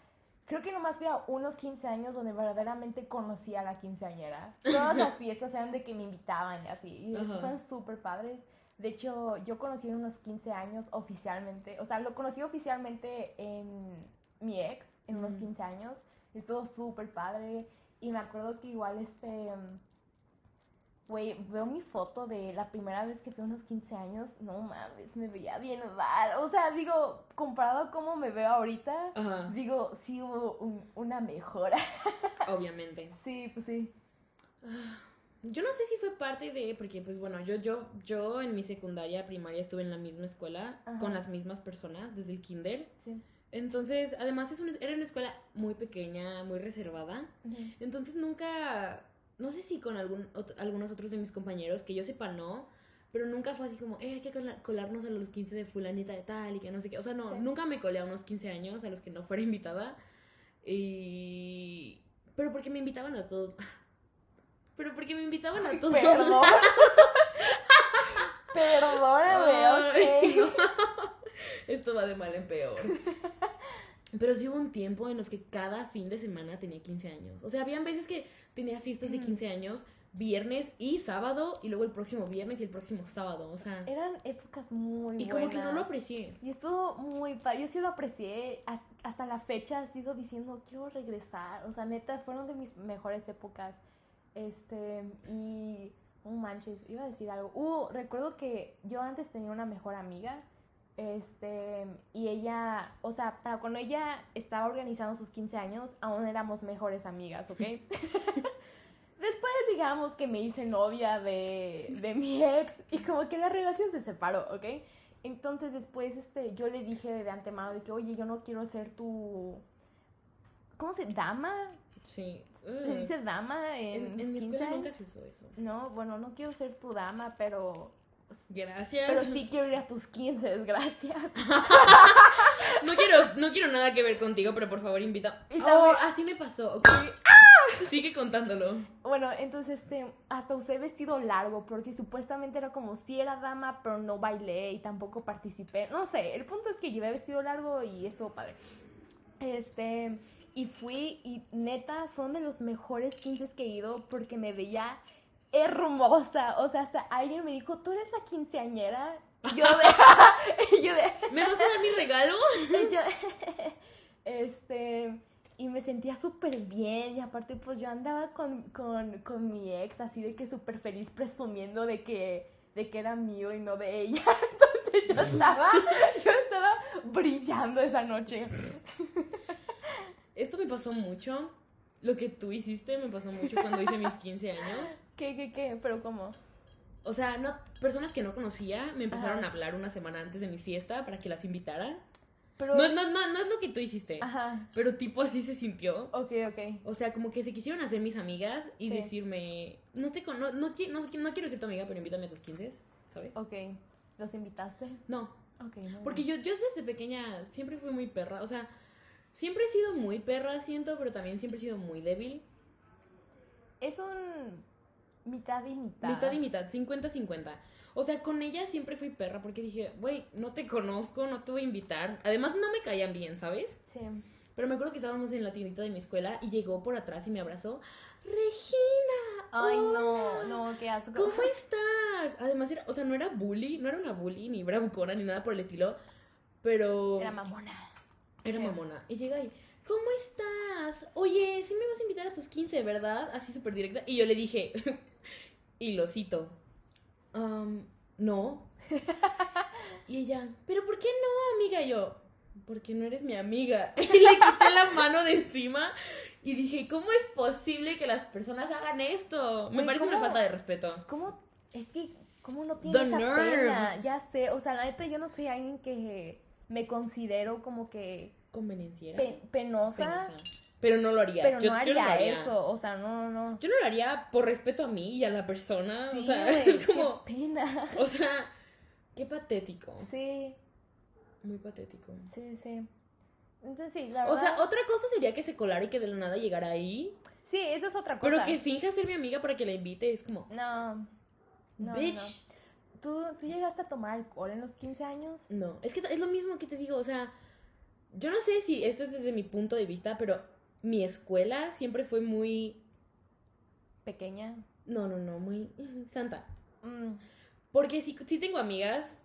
creo que nomás fui a unos 15 años donde verdaderamente conocí a la quinceañera. Todas las fiestas eran de que me invitaban y así. Y Ajá. fueron súper padres. De hecho, yo conocí en unos 15 años oficialmente. O sea, lo conocí oficialmente en mi ex, en unos Mm. 15 años. Estuvo súper padre. Y me acuerdo que igual este... Güey, veo mi foto de la primera vez que fui a unos 15 años. No mames, me veía bien mal. O sea, digo, comparado a cómo me veo ahorita, Ajá. digo, sí hubo un- una mejora. Obviamente. Sí, pues sí. Yo no sé si fue parte de, porque pues bueno, yo, yo, yo en mi secundaria, primaria estuve en la misma escuela Ajá. con las mismas personas desde el kinder. Sí. Entonces, además es una- era una escuela muy pequeña, muy reservada. Entonces nunca, no sé si con algún, ot- algunos otros de mis compañeros, que yo sepa no, pero nunca fue así como, eh, hay que cola- colarnos a los 15 de fulanita de tal y que no sé qué. O sea, no, Sí. nunca me colé a unos 15 años a los que no fuera invitada. Y... Pero porque me invitaban a todos. Pero porque me invitaban a todos. Perdón. Perdóname, ok. no. Esto va de mal en peor. Pero sí hubo un tiempo en los que cada fin de semana tenía 15 años. O sea, habían veces que tenía fiestas de Mm. 15 años, viernes y sábado, y luego el próximo viernes y el próximo sábado. O sea, Eran épocas muy y como que no lo aprecié. Y estuvo muy padre. Yo sí lo aprecié. has- Hasta la fecha sigo diciendo, quiero regresar. O sea, neta, fueron de mis mejores épocas. Este, y. No manches, iba a decir algo. Uh, recuerdo que yo antes tenía una mejor amiga. Este, y ella, o sea, para cuando ella estaba organizando sus 15 años, aún éramos mejores amigas, ¿ok? Después, digamos que me hice novia de, de mi ex y como que la relación se separó, ¿ok? Entonces después este, yo le dije de antemano de que, oye, yo no quiero ser tu... ¿Cómo se ¿Dama? Sí. ¿Se Mm. dice dama en, En, en mi 15 escuela nunca se usó eso. No, bueno, no quiero ser tu dama, pero... Gracias. Pero sí quiero ir a tus 15, gracias. No quiero, no quiero nada que ver contigo, pero por favor invita. Oh, así me pasó. ok. Sigue contándolo. Bueno, entonces este, hasta usé vestido largo porque supuestamente era como si era dama, pero no bailé y tampoco participé. No sé, el punto es que llevé vestido largo y estuvo padre. Este, y fui y neta, fueron de los mejores 15 que he ido porque me veía hermosa. O sea, hasta alguien me dijo, ¿tú eres la quinceañera? Y yo de... y yo de... ¿Me vas a dar mi regalo? Y yo, este, y me sentía súper bien. Y aparte, pues yo andaba con, con, con mi ex, así de que súper feliz, presumiendo de que, de que era mío y no de ella. Entonces yo estaba, yo estaba brillando esa noche. Esto me pasó mucho. Lo que tú hiciste me pasó mucho cuando hice mis 15 años. ¿Qué, qué, qué? ¿Pero cómo? O sea, no, personas que no conocía me empezaron Ajá. a hablar una semana antes de mi fiesta para que las invitara. Pero, No, no, no, no es lo que tú hiciste. Ajá, Pero tipo así se sintió. ok, ok. O sea, como que se quisieron hacer mis amigas y Sí. decirme, no te no, no, no, no quiero ser tu amiga, pero invítame a tus 15, ¿sabes? Ok, ¿los invitaste? No, Ok, porque yo, yo desde pequeña siempre fui muy perra. O sea, siempre he sido muy perra, siento, pero también siempre he sido muy débil. Es un mitad y mitad. Mitad y mitad, 50-50. O sea, con ella siempre fui perra porque dije, güey, no te conozco, no te voy a invitar. Además, no me caían bien, ¿sabes? Sí. Pero me acuerdo que estábamos en la tiendita de mi escuela y llegó por atrás y me abrazó. Regina. Ay, hola, no, no, qué asco. ¿Cómo estás? Además, era, o sea, no era bully, no era una bully, ni bravucona, ni nada por el estilo. Pero Era mamona. Era mamona. Y llega y, ¿cómo estás? Oye, sí me vas a invitar a tus 15, ¿verdad? Así súper directa. Y yo le dije, y lo cito, "Am, no. y ella, ¿pero por qué no, amiga? Y yo, porque no eres mi amiga. Y le quité la mano de encima y dije, ¿cómo es posible que las personas hagan esto? Me parece una falta de respeto. ¿Cómo? Es que, ¿cómo no tiene The esa pena? Ya sé, o sea, la neta yo no soy alguien que me considero como que Convenienciera. pe- penosa, Penosa. Pero no lo haría. pero yo, no yo haría, lo haría. eso, o sea, no, no. Yo no lo haría por respeto a mí y a la persona. Sí, o sea, es como. qué pena. O sea, qué patético. Sí, Muy patético. sí, sí. Entonces sí, la O verdad. sea, otra cosa sería que se colara y que de la nada llegara ahí. sí, eso es otra cosa. Pero que finja ser mi amiga para que la invite. Es como, No. No, no, bitch. ¿Tú, ¿Tú llegaste a tomar alcohol en los 15 años? No. Es que es lo mismo que te digo. O sea, yo no sé si esto es desde mi punto de vista, pero mi escuela siempre fue muy. Pequeña. No, no, no, muy santa. Mm, Porque sí, sí tengo amigas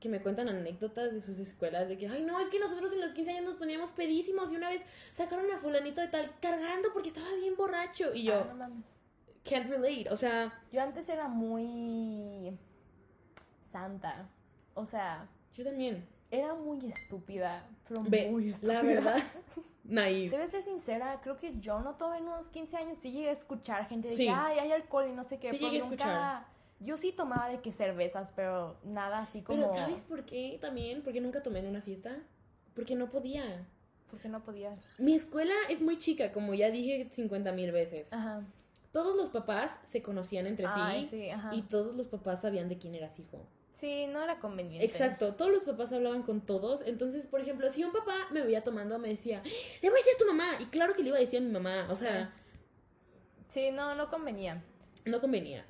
que me cuentan anécdotas de sus escuelas de que, ay, no, es que nosotros en los 15 años nos poníamos pedísimos y una vez sacaron a fulanito de tal cargando porque estaba bien borracho. Y yo, ah, no mames. can't relate. O sea, Yo antes era muy santa. O sea, yo también. era muy estúpida, pero muy estúpida. la verdad, naive. Debe ser sincera, creo que yo no tomé en unos 15 años, sí llegué a escuchar gente de Sí. que, ay, hay alcohol y no sé qué. Sí pero llegué a nunca- escuchar. Yo sí tomaba de que cervezas, pero nada así como... Pero ¿sabes por qué también? Porque nunca tomé en una fiesta. Porque no podía. Porque no podías. Mi escuela es muy chica, como ya dije 50 mil veces. Ajá. Todos los papás se conocían entre sí, Ay, sí, ajá. y todos los papás sabían de quién eras hijo. Sí, no era conveniente. Exacto, todos los papás hablaban con todos. Entonces, por ejemplo, si un papá me veía tomando, me decía, le voy a decir a tu mamá. Y claro que le iba a decir a mi mamá. O sea, Sí, no, no convenía. no convenía.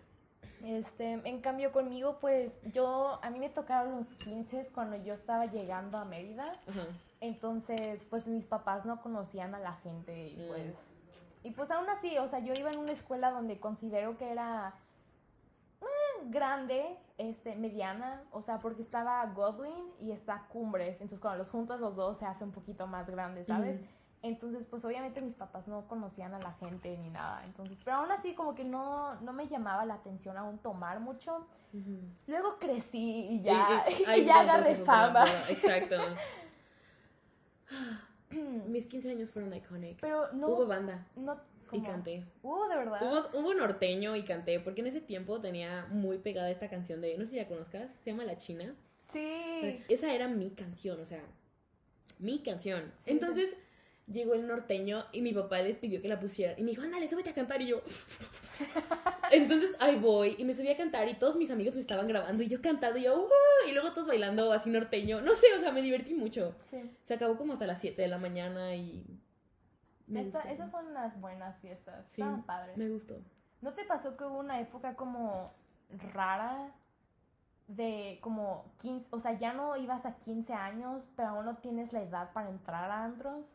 Este, en cambio conmigo, pues yo, a mí me tocaron los 15 cuando yo estaba llegando a Mérida. Ajá. Entonces, pues mis papás no conocían a la gente y Mm. pues... Y pues aún así, o sea, yo iba en una escuela donde considero que era mm, grande, este, mediana, o sea, porque estaba Godwin y está Cumbres, entonces cuando los juntas los dos se hace un poquito más grande, ¿sabes? Entonces, pues obviamente mis papás no conocían a la gente ni nada, entonces, pero aún así como que no, no me llamaba la atención aún tomar mucho. Luego crecí y ya, Y- y- ya agarré fama. Exacto. Mis 15 años fueron iconic. Pero no, Hubo banda no, y canté. Uh, de verdad. Hubo, hubo norteño y canté, porque en ese tiempo tenía muy pegada esta canción de, no sé si la conozcas, se llama La China. Sí. Esa era mi canción, o sea, mi canción. Sí, Entonces llegó el norteño y mi papá les pidió que la pusiera. Y me dijo, ándale, súbete a cantar. Y yo, entonces ahí voy y me subí a cantar y todos mis amigos me estaban grabando y yo cantando y yo, "Ujú", y luego todos bailando así norteño. No sé, o sea, me divertí mucho. Sí. Se acabó como hasta las 7 de la mañana y... Me Esta- gustó. esas son unas buenas fiestas. Sí, Estaban padres. me gustó. ¿No te pasó que hubo una época como rara de como 15, o sea, ya no ibas a 15 años, pero aún no tienes la edad para entrar a antros?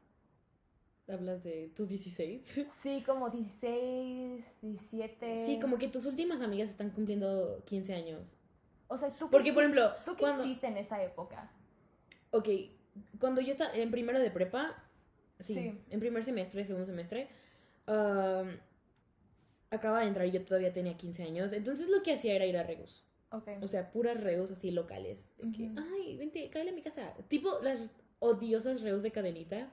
¿Hablas de tus 16? Sí, como 16, 17. Sí, como que tus últimas amigas están cumpliendo 15 años. O sea, tú Porque, qué por ejemplo, ¿tú qué cuando... hiciste en esa época? Ok, cuando yo estaba en primero de prepa, sí, Sí. en primer semestre, segundo semestre, um, acaba de entrar y yo todavía tenía 15 años, entonces lo que hacía era ir a Regus. Ok. O sea, puras Regus así locales. De que, Ujú. ay, vente, cállate a mi casa. Tipo las odiosas Regus de cadenita.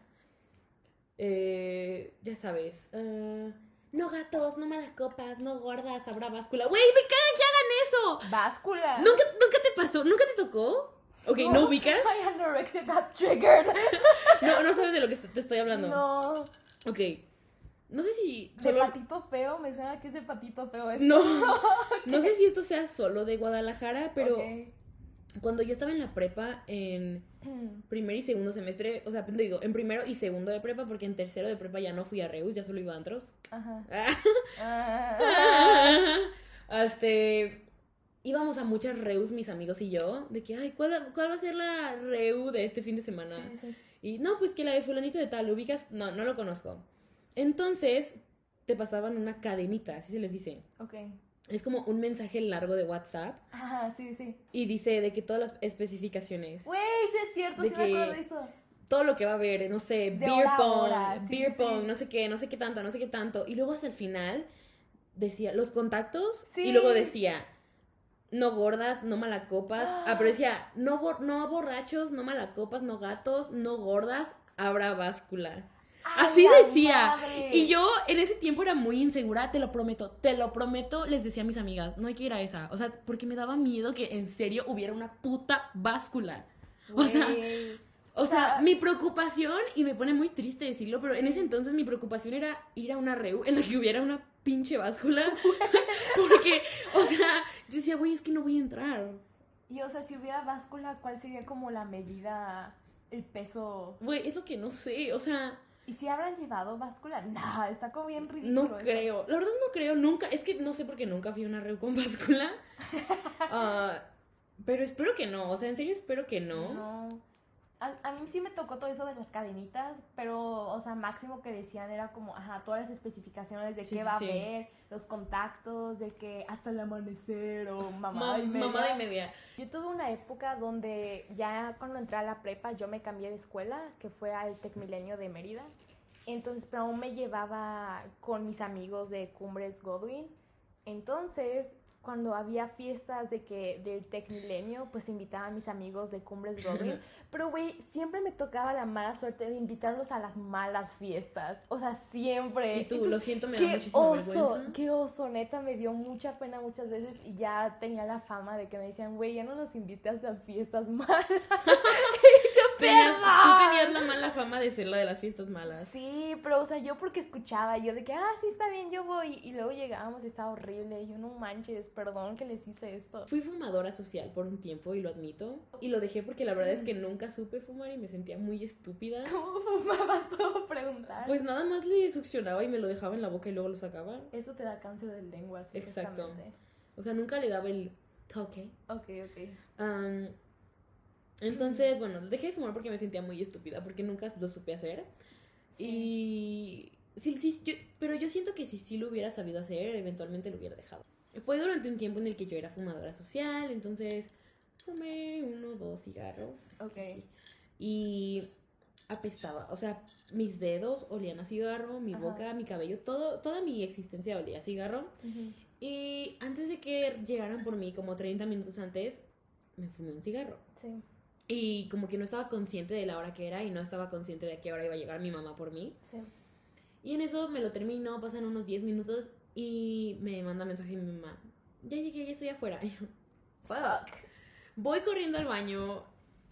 Eh, ya sabes. ah, no gatos, no malas copas, no gordas, habrá báscula. Güey, me cagan que hagan eso. Báscula. ¿Nunca, ¿Nunca te pasó? ¿Nunca te tocó? Ok, ¿no ubicas? My anorexia got triggered. No, no sabes de lo que te estoy hablando. No. Ok. No sé si De solo. patito feo, me suena que es de patito feo esto. No. No sé si esto sea solo de Guadalajara, pero Ok. cuando yo estaba en la prepa, en primer y segundo semestre, o sea, digo, en primero y segundo de prepa, porque en tercero de prepa ya no fui a Reus, ya solo iba a antros. Ajá. Ah. este. Íbamos a muchas Reus, mis amigos y yo, de que, ay, ¿cuál, cuál va a ser la Reu de este fin de semana? Sí, sí. Y no, pues que la de fulanito de tal, ¿lo ubicas? No, no lo conozco. Entonces, te pasaban una cadenita, así se les dice. Ok. Es como un mensaje largo de WhatsApp Ajá, sí, sí. y dice de que todas las especificaciones, Güey, sí es cierto, De sí que- me acuerdo de eso. todo lo que va a haber, no sé, De beer hora pong, hora, sí, beer sí, pong, sí. no sé qué, no sé qué tanto, no sé qué tanto. Y luego hasta el final decía los contactos Sí. y luego decía no gordas, no malacopas. Ah, pero decía no, no borrachos, no malacopas, no gatos, no gordas, habrá báscula. ¡A Así decía. madre! Y yo en ese tiempo era muy insegura, te lo prometo, te lo prometo, les decía a mis amigas, no hay que ir a esa. O sea, porque me daba miedo que en serio hubiera una puta báscula. O sea, O sea, sea- mi preocupación, y me pone muy triste decirlo, pero en ese entonces mi preocupación era ir a una reu en la que hubiera una pinche báscula. Porque, o sea, yo decía, güey, es que no voy a entrar. Y o sea, si hubiera báscula, ¿cuál sería como la medida, el peso? Güey, es lo que no sé, o sea, ¿Y si habrán llevado báscula? Nah, está como bien ridículo. no eso. creo. La verdad no creo, nunca. Es que no sé por qué nunca fui a una reu con báscula. Ah, pero espero que no, o sea, en serio espero que no. No. A, a mí sí me tocó todo eso de las cadenitas, pero, o sea, máximo que decían era como, ajá, todas las especificaciones de Sí, qué sí, va a sí. haber, los contactos, de que hasta el amanecer o mamá Ma- y media. mamada y media. Yo tuve una época donde ya cuando entré a la prepa yo me cambié de escuela, que fue al Tecmilenio de Mérida. Entonces, pero aún me llevaba con mis amigos de Cumbres Godwin. Entonces, cuando había fiestas de que del Tec Milenio, pues invitaba a mis amigos de Cumbres Robin. Pero, güey, siempre me tocaba la mala suerte de invitarlos a las malas fiestas. O sea, siempre. Y tú, Entonces, lo siento, me da muchísima oso, vergüenza. qué oso, neta, me dio mucha pena muchas veces y ya tenía la fama de que me decían, güey, ya no nos invitas a fiestas malas. Tenías- tú tenías la mala fama de ser la de las fiestas malas. Sí, pero o sea, yo porque escuchaba, yo de que, ah, sí, está bien, yo voy. Y luego llegábamos y estaba horrible. Yo, no manches, perdón que les hice esto. Fui fumadora social por un tiempo y lo admito. Y lo dejé porque la verdad es que nunca supe fumar y me sentía muy estúpida. ¿Cómo fumabas? ¿Puedo preguntar? Pues nada más le succionaba y me lo dejaba en la boca y luego lo sacaba. Eso te da cáncer de lengua, Exacto. O sea, nunca le daba el toque. Ok, ok. Am, entonces, bueno, dejé de fumar porque me sentía muy estúpida, porque nunca lo supe hacer. Y... Sí, sí, yo- pero yo siento que si sí lo hubiera sabido hacer, eventualmente lo hubiera dejado. Fue durante un tiempo en el que yo era fumadora social, entonces fumé uno o dos cigarros. Ok. Y apestaba, o sea, mis dedos olían a cigarro, mi Ajá. boca, mi cabello, todo, toda mi existencia olía a cigarro. Ujú. Y antes de que llegaran por mí, como 30 minutos antes, me fumé un cigarro. Sí, Y como que no estaba consciente de la hora que era y no estaba consciente de a qué hora iba a llegar mi mamá por mí. sí. Y en eso me lo termino, pasan unos 10 minutos y me manda mensaje mi mamá. Ya llegué, ya estoy afuera. Y yo, Fuck. Voy corriendo al baño,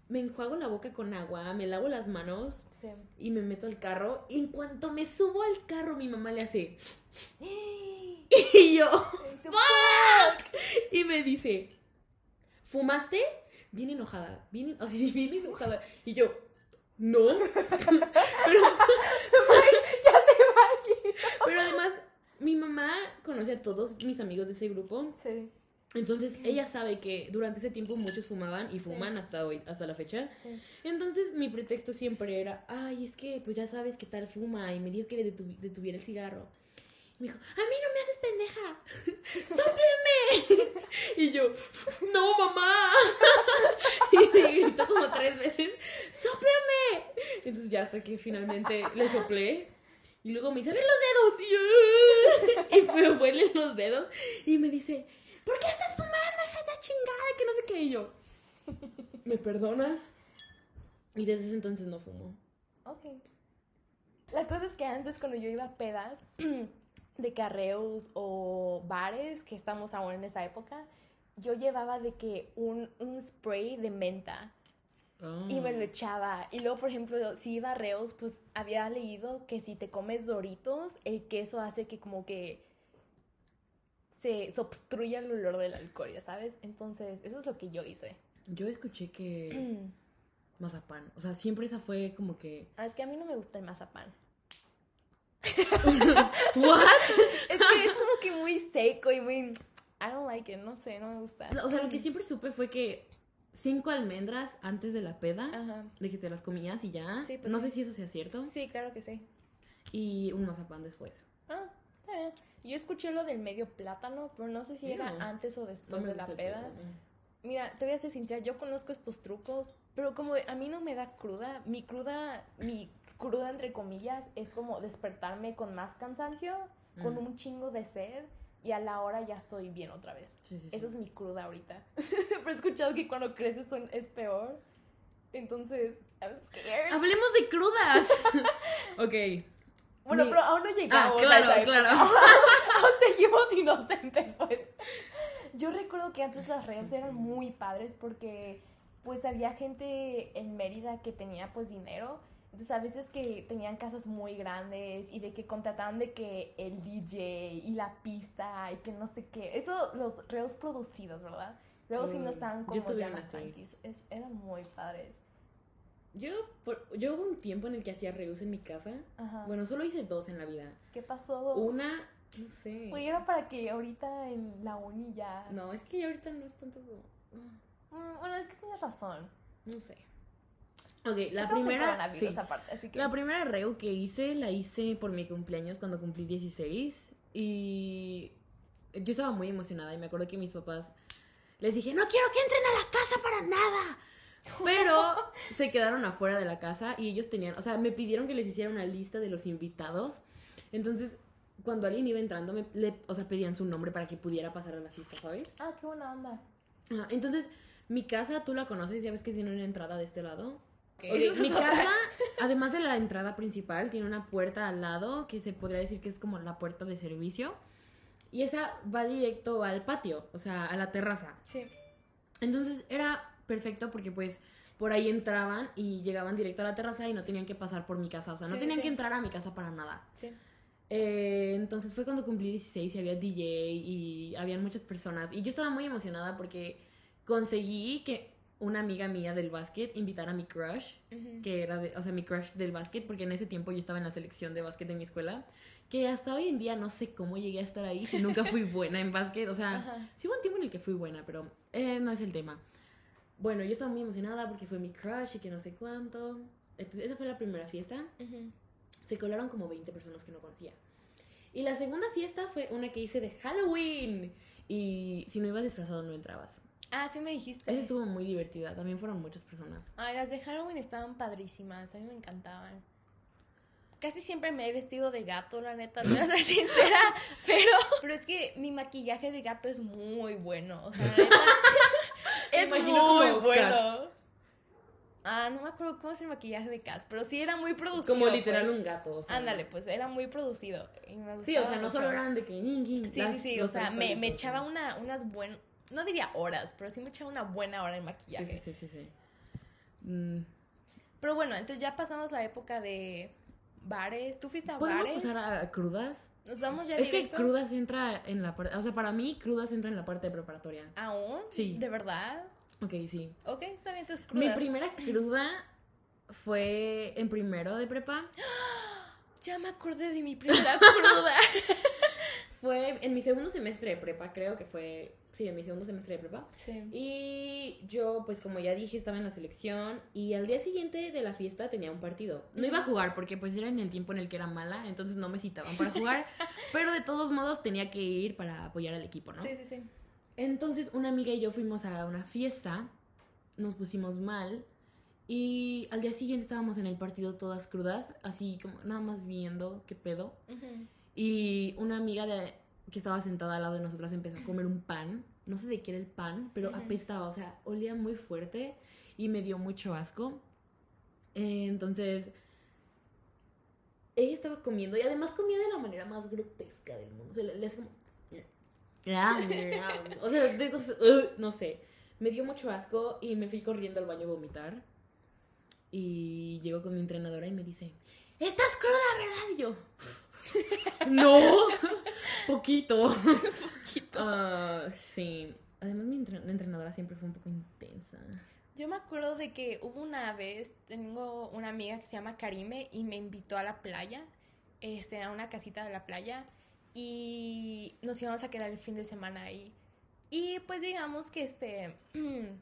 me enjuago la boca con agua, me lavo las manos Sí. y me meto al carro. Y en cuanto me subo al carro, mi mamá le hace. Y yo. tú, Y me dice, ¿fumaste? Bien enojada, bien, así, bien enojada. Y yo, no. pero, Ya te imagino. pero además, mi mamá conoce a todos mis amigos de ese grupo. Sí, Entonces, ella sabe que durante ese tiempo muchos fumaban y fuman hasta hoy, hasta la fecha. sí. Entonces, mi pretexto siempre era, ay, es que pues ya sabes que tal fuma. Y me dijo que le detu- detuviera el cigarro. Me dijo, a mí no me haces pendeja. ¡Sópleme! Y yo, no, mamá. Y me gritó como tres veces, ¡sóplame! Entonces ya hasta que finalmente le soplé. Y luego me dice, a ver los dedos. Y yo, y me huelen los dedos. Y me dice, ¿por qué estás fumando, hija de chingada? Que no sé qué. Y yo, ¿me perdonas? Y desde ese entonces no fumo. Ok. La cosa es que antes cuando yo iba a pedas de carreos o bares, que estamos aún en esa época, yo llevaba de que un, un spray de menta y me lo echaba. Y luego, por ejemplo, si iba a reos, pues había leído que si te comes doritos, el queso hace que como que se, se obstruya el olor del alcohol, ya sabes. Entonces, eso es lo que yo hice. Yo escuché que mazapán. O sea, siempre esa fue como que. Ah, es que a mí no me gusta el mazapán. ¿What? Es que es como que muy seco y muy... I don't like it, no sé, no me gusta. O sea, lo que siempre supe fue que cinco almendras antes de la peda, Ajá. de que te las comías y ya. Sí, pues no sí. sé si eso sea cierto. Sí, claro que sí. Y un mazapán después. Ah, está bien. Yo escuché lo del medio plátano, pero no sé si era antes o después de la peda. Mira, te voy a ser sincera, yo conozco estos trucos, pero como a mí no me da cruda, mi cruda, mi cruda entre comillas, es como despertarme con más cansancio, con Mm. un chingo de sed, y a la hora ya estoy bien otra vez. Sí, sí, sí. Eso es mi cruda ahorita. pero he escuchado que cuando creces son, es peor. Entonces, I'm scared. Hablemos de crudas. ok. Bueno, Mi- pero aún no llegamos Ah, claro, a claro. aún seguimos inocentes, pues. Yo recuerdo que antes las redes eran muy padres porque pues había gente en Mérida que tenía pues dinero. Entonces a veces que tenían casas muy grandes y de que contrataban de que el DJ y la pista y que no sé qué. Eso los reos producidos, ¿verdad? Luego sí no Mm, estaban como ya así. tranquis. Es- eran muy padres. Yo, por- yo hubo un tiempo en el que hacía reus en mi casa. Ajá. Bueno, solo hice dos en la vida. ¿Qué pasó? Una, no sé. Güey, era para que ahorita en la uni ya... No, es que ya ahorita no es tanto. Mm, Bueno, es que tienes razón. No sé. Ok, la Estamos primera. sí. aparte, así que... La primera reu que hice la hice por mi cumpleaños cuando cumplí 16 y yo estaba muy emocionada y me acuerdo que mis papás les dije, no quiero que entren a la casa para nada. Pero se quedaron afuera de la casa y ellos tenían, o sea, me pidieron que les hiciera una lista de los invitados. Entonces, cuando alguien iba entrando, me, le, o sea, pedían su nombre para que pudiera pasar a la fiesta, ¿sabes? Ah, qué buena onda. Entonces, mi casa, tú la conoces, ya ves que tiene una entrada de este lado. Mi casa, además de la entrada principal, tiene una puerta al lado que se podría decir que es como la puerta de servicio. Y esa va directo al patio, o sea, a la terraza. Sí. Entonces era perfecto porque pues por ahí entraban y llegaban directo a la terraza y no tenían que pasar por mi casa, o sea, no sí, tenían sí. que entrar a mi casa para nada. Sí. Eh, entonces fue cuando cumplí 16 y había DJ y habían muchas personas y yo estaba muy emocionada porque conseguí que una amiga mía del básquet invitara a mi crush que era, de, o sea, mi crush del básquet, porque en ese tiempo yo estaba en la selección de básquet de mi escuela, que hasta hoy en día no sé cómo llegué a estar ahí, si nunca fui buena en básquet, o sea, Ajá. sí hubo un tiempo en el que fui buena, pero eh, no es el tema. Bueno, yo estaba muy emocionada porque fue mi crush y que no sé cuánto. Entonces, esa fue la primera fiesta. Se colaron como 20 personas que no conocía. Y la segunda fiesta fue una que hice de Halloween. Y si no ibas disfrazado, no entrabas. Ah, sí me dijiste. Esa estuvo muy divertida. También fueron muchas personas. Ay, las de Halloween estaban padrísimas, a mí me encantaban. Casi siempre me he vestido de gato, la neta, a ser sincera, pero, pero es que mi maquillaje de gato es muy bueno, o sea, la neta, es muy como bueno. Cats. Ah, no me acuerdo cómo es el maquillaje de Cats, pero sí era muy producido. Como literal pues. un gato. O sea, Ándale, pues era muy producido. y me Sí, o sea, no mucho. solo eran de que... Sí, las- sí, sí, o sea, me, echaba ¿no? una, unas buenas, no diría horas, pero sí me echaba una buena hora de Sí, maquillaje. sí, sí, sí. sí. Mm, Pero bueno, entonces ya pasamos la época de bares. ¿Tú fuiste a ¿Podemos bares? pasar a, crudas? Nos vamos ya Es que crudas entra en la parte... O sea, para mí, crudas entra en la parte de preparatoria. ¿Aún? Sí. ¿De verdad? Ok, sí. Ok, está bien, entonces Mi crudas. primera cruda fue en primero de prepa. Ya me acordé de mi primera cruda. Fue en mi segundo semestre de prepa, creo que fue... Sí, en mi segundo semestre de prepa. sí. Y yo, pues como ya dije, estaba en la selección y al día siguiente de la fiesta tenía un partido. No iba a jugar porque pues era en el tiempo en el que era mala, entonces no me citaban para jugar, pero de todos modos tenía que ir para apoyar al equipo, ¿no? Sí, sí, sí. Entonces una amiga y yo fuimos a una fiesta, nos pusimos mal y al día siguiente estábamos en el partido todas crudas, así como nada más viendo qué pedo. Y una amiga de, que estaba sentada al lado de nosotras empezó a comer un pan. No sé de qué era el pan, pero apestaba, o sea, olía muy fuerte y me dio mucho asco. Eh, entonces, ella estaba comiendo y además comía de la manera más grotesca del mundo. O sea, le, como... O sea, de cosas- ugh, no sé. Me dio mucho asco y me fui corriendo al baño a vomitar. Y llegó con mi entrenadora y me dice, ¿estás cruda, verdad? Y yo, no, poquito. Ah, sí. Además, mi entre- entrenadora siempre fue un poco intensa. Yo me acuerdo de que hubo una vez, tengo una amiga que se llama Karime y me invitó a la playa, este, a una casita de la playa y nos íbamos a quedar el fin de semana ahí. Y pues digamos que este,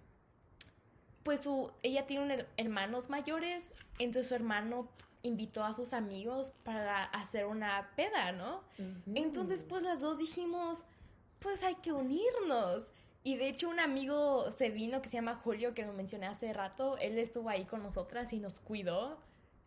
pues su, ella tiene un her- hermanos mayores, entonces su hermano invitó a sus amigos para hacer una peda, ¿no? Entonces, pues las dos dijimos, pues hay que unirnos. Y de hecho un amigo se vino que se llama Julio, que lo mencioné hace rato, él estuvo ahí con nosotras y nos cuidó.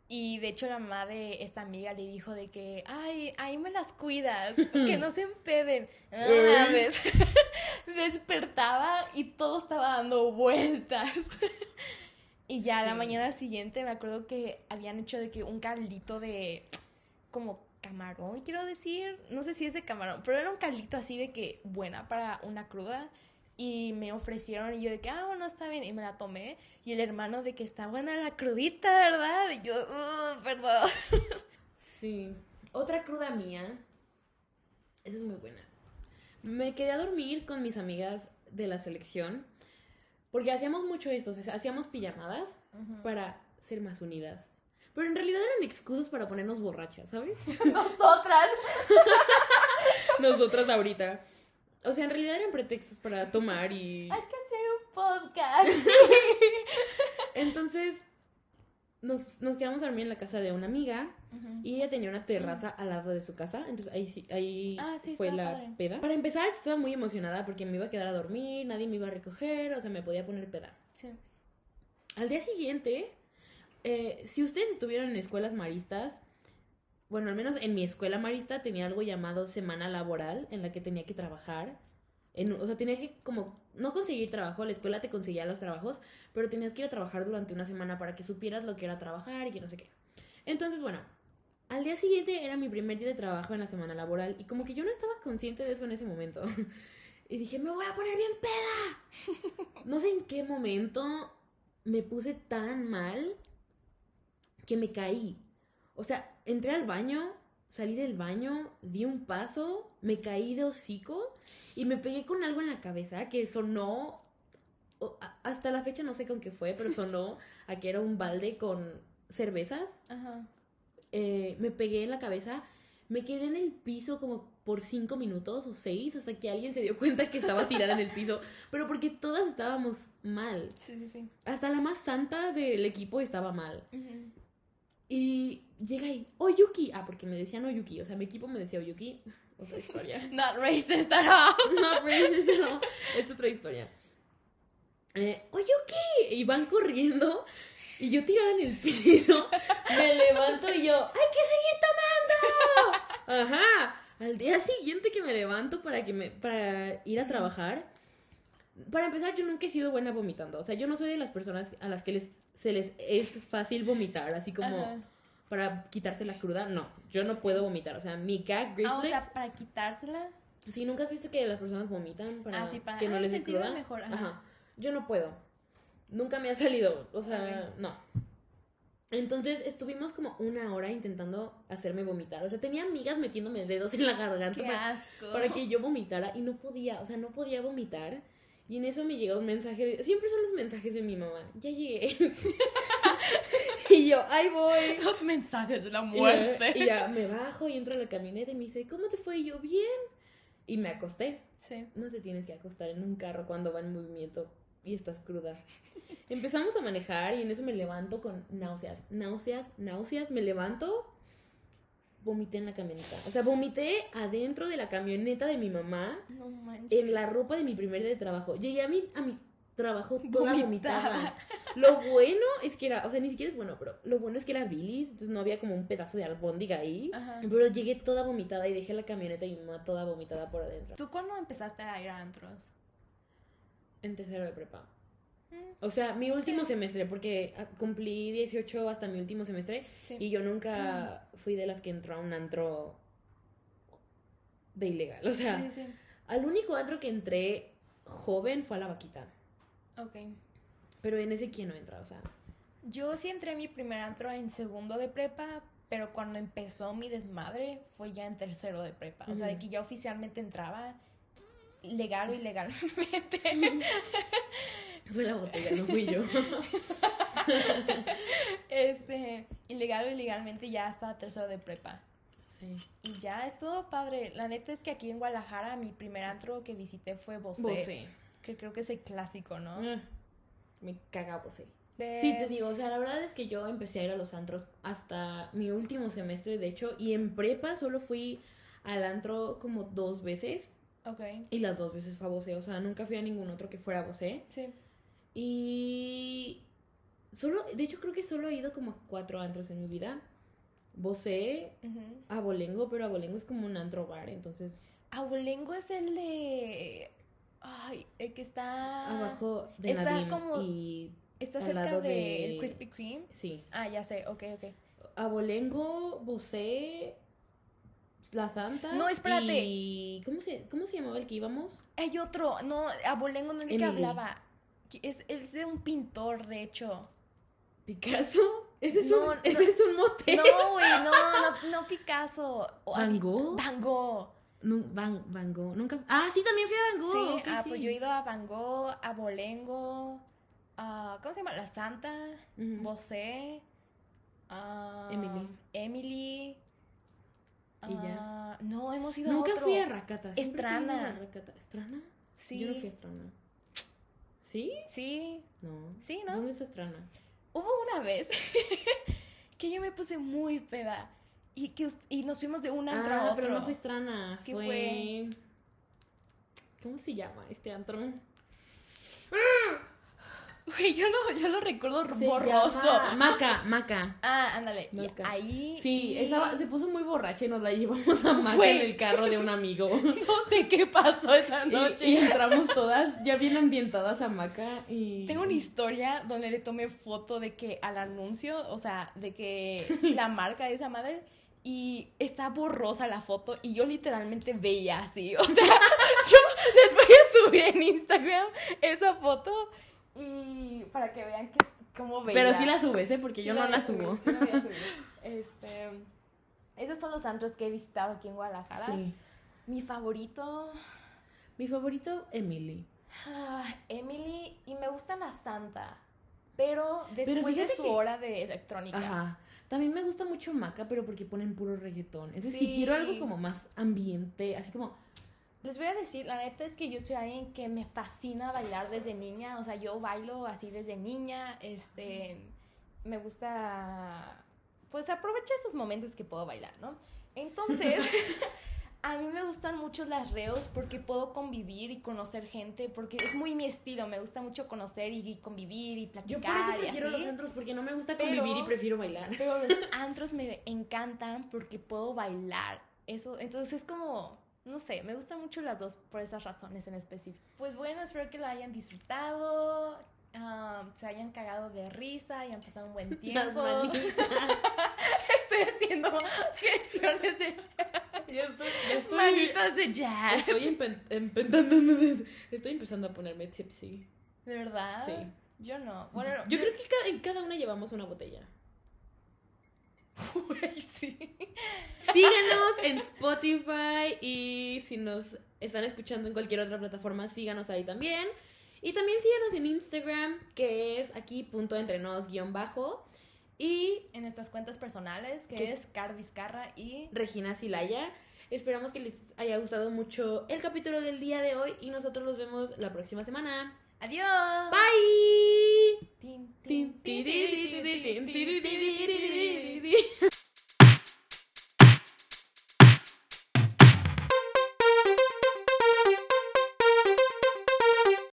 Y de hecho la mamá de esta amiga le dijo de que, ay, ahí me las cuidas, que no se empeden. Mames. Despertaba y todo estaba dando vueltas. y ya la mañana siguiente me acuerdo que habían hecho de que un caldito de como camarón, quiero decir. No sé si es de camarón, pero era un caldito así de que buena para una cruda. Y me ofrecieron y yo de que, ah, bueno, está bien. Y me la tomé. Y el hermano de que está buena la crudita, ¿verdad? Y yo, "Uh, perdón. Sí. Otra cruda mía. Esa es muy buena. Me quedé a dormir con mis amigas de la selección. Porque hacíamos mucho esto. O sea, hacíamos pijamadas para ser más unidas. Pero en realidad eran excusas para ponernos borrachas, ¿sabes? Nosotras. Nosotras ahorita. O sea, en realidad eran pretextos para tomar y... Hay que hacer un podcast. Entonces, nos, nos quedamos a dormir en la casa de una amiga y ella tenía una terraza al lado de su casa. Entonces ahí, sí- ahí Ah, sí, fue la padre. peda. Para empezar, estaba muy emocionada porque me iba a quedar a dormir, nadie me iba a recoger, o sea, me podía poner peda. Sí. Al día siguiente, eh, si ustedes estuvieron en escuelas maristas, bueno, al menos en mi escuela marista tenía algo llamado semana laboral en la que tenía que trabajar. En, o sea, tenía que como no conseguir trabajo, la escuela te conseguía los trabajos, pero tenías que ir a trabajar durante una semana para que supieras lo que era trabajar y que no sé qué. Entonces, bueno, al día siguiente era mi primer día de trabajo en la semana laboral y como que yo no estaba consciente de eso en ese momento. Y dije, me voy a poner bien peda. No sé en qué momento me puse tan mal que me caí. O sea, entré al baño, salí del baño, di un paso, me caí de hocico y me pegué con algo en la cabeza que sonó, hasta la fecha no sé con qué fue, pero sonó a que era un balde con cervezas. Ajá. Eh, me pegué en la cabeza, me quedé en el piso como por cinco minutos o seis hasta que alguien se dio cuenta que estaba tirada en el piso, pero porque todas estábamos mal. Sí, sí, sí. Hasta la más santa del equipo estaba mal. Ujú. Y llega ahí, Oyuki. Ah, porque me decían Oyuki. O sea, mi equipo me decía Oyuki. Otra historia. Not racist at all. no, racist, no. Es otra historia. Eh, Oyuki. Y van corriendo. Y yo tirada en el piso. Me levanto y yo, ¡hay que seguir tomando! Ajá. Al día siguiente que me levanto para, que me, para ir a trabajar. Para empezar, yo nunca he sido buena vomitando. O sea, yo no soy de las personas a las que les, se les es fácil vomitar. Así como Ajá. para quitarse la cruda. No, yo no puedo vomitar. O sea, mi gag Ah, o reflex. sea, para quitársela. Si nunca has visto que las personas vomitan para, Ah, sí, para- que no les dé cruda. mejor, ajá. Yo no puedo. Nunca me ha salido. O sea, no. Entonces estuvimos como una hora intentando hacerme vomitar. O sea, tenía amigas metiéndome dedos en la garganta para, que yo vomitara y no podía. O sea, no podía vomitar. Y en eso me llega un mensaje. de- Siempre son los mensajes de mi mamá. Ya llegué. y yo, ahí voy. Los mensajes de la Y muerte. Y ya, me bajo y entro a la camioneta y me dice, ¿cómo te fue? Y yo, bien. Y me acosté. Sí. No te tienes que acostar en un carro cuando va en movimiento y estás cruda. Empezamos a manejar y en eso me levanto con náuseas, náuseas, náuseas. Me levanto, vomité en la camioneta. O sea, vomité adentro de la camioneta de mi mamá, No manches. en la ropa de mi primer día de trabajo. Llegué a mi, a mi trabajo toda Vomitada. vomitada. Lo bueno es que era, o sea, ni siquiera es bueno, pero lo bueno es que era bilis, entonces no había como un pedazo de albóndiga ahí. Ajá. Pero llegué toda vomitada y dejé la camioneta y mi mamá toda vomitada por adentro. ¿Tú cuándo empezaste a ir a antros? En tercero de prepa. Mm, O sea, mi último Sí. semestre, porque ah, cumplí 18 hasta mi último semestre Sí. y yo nunca fui de las que entró a un antro de ilegal. O sea, sí, sí. al único antro que entré joven fue a la vaquita. Ok. Pero en ese quién no entra, o sea. Yo sí entré a mi primer antro en segundo de prepa, pero cuando empezó mi desmadre fue ya en tercero de prepa. O sea, de que ya oficialmente entraba legal o ilegalmente. Fue la botella, no fui yo. este, ilegal o ilegalmente ya hasta tercero de prepa. Sí. Y ya estuvo padre. La neta es que aquí en Guadalajara mi primer antro que visité fue Bosé. Bosé. Que creo que es el clásico, ¿no? Ah, Me caga Bosé. De- Sí, te digo, o sea, la verdad es que yo empecé a ir a los antros hasta mi último semestre, de hecho, y en prepa solo fui al antro como dos veces, Ok, y las dos veces fue a Bosé, o sea, nunca fui a ningún otro que fuera a Bosé. sí. Y solo, de hecho, creo que solo he ido como a cuatro antros en mi vida. Bosé. Abolengo, pero Abolengo es como un antro bar, entonces Abolengo es el de... Ay, el que está... abajo de está Nadim como- y Está cerca del de- Krispy Kreme. sí. Ah, ya sé, ok, ok. Abolengo, Bosé, La Santa. No, espérate. Y. ¿Cómo se, ¿Cómo se llamaba el que íbamos? Hay otro, no, Abolengo no es el que hablaba. Es, es de un pintor, de hecho. ¿Picasso? Ese es, No, un, no. ese es un motel. No, güey, no, no, no Picasso. ¿Van Gogh? Van Gogh. No, Van, Van Gogh. Nunca. Ah, sí, también fui a Van Gogh. Sí, ok, ah, sí. pues yo he ido a Van Gogh, a Bolengo, a, ¿cómo se llama? La Santa. Bosé, a Emily. Emily. Y ya. ah, No, hemos ido Nunca a otro. fui a he Estrana. querido ir a Rakata. ¿Estrana? Sí. Yo no fui a Estrana. ¿Sí? Sí, No. Sí, ¿no? ¿Dónde está Estrana? hubo una vez que yo me puse muy peda y, que, y nos fuimos de un antro a ah, otro. pero no fue Estrana. ¿Qué fue... fue? ¿Cómo se llama este antro? Güey, yo lo, yo lo recuerdo Se borroso. llama Maca, Maca. Ah, ándale. Y ahí. Sí, y- estaba, se puso muy borracha y nos la llevamos a Maca Güey. en el carro de un amigo. No sé qué pasó esa Y- noche. Y, entramos todas ya bien ambientadas a Maca y... Tengo una historia donde le tomé foto de que al anuncio, o sea, de que la marca de esa madre, y está borrosa la foto, y yo literalmente veía así. O sea, yo les voy a subir en Instagram esa foto y para que vean que, cómo veía. Pero sí la subes, ¿eh? Porque Sí yo no la subir, subo. sí la voy a subir. Este, esos son los antros que he visitado aquí en Guadalajara. Sí. Mi favorito, Mi favorito, Emily. ah, Emily, y me gusta la Santa. Pero después de fíjate su que- hora de electrónica. Ajá. También me gusta mucho Maca, pero porque ponen puro reggaetón. Es decir, Sí. quiero algo como más ambiente, así como... Les voy a decir, la neta es que yo soy alguien que me fascina bailar desde niña. O sea, yo bailo así desde niña. Este, me gusta, pues aprovechar esos momentos que puedo bailar, ¿no? Entonces, a mí me gustan mucho las reos porque puedo convivir y conocer gente, porque es muy mi estilo. Me gusta mucho conocer y convivir y Yo platicar. por eso prefiero los antros, porque no me gusta Pero- convivir y prefiero bailar. Pero los antros me encantan porque puedo bailar. Eso, entonces es como, no sé, me gustan mucho las dos por esas razones en específico. Pues bueno, espero que lo hayan disfrutado, um, se hayan cagado de risa y han pasado un buen tiempo. Estoy haciendo gestiones de Ya estoy, ya estoy, manitas de jazz. estoy, empe- empezando, estoy empezando a ponerme tipsy. ¿De verdad? Sí. Yo no. Bueno, Yo creo que cada- en cada una llevamos una botella. Güey, sí. Síganos en Spotify y si nos están escuchando en cualquier otra plataforma, síganos ahí también. Y también síganos en Instagram, que es aquí punto entre nos guion bajo. Y En nuestras cuentas personales, que ¿Qué es Car Vizcarra y Regina Silaya. Esperamos que les haya gustado mucho el capítulo del día de hoy y nosotros los vemos la próxima semana. Adiós. Bye.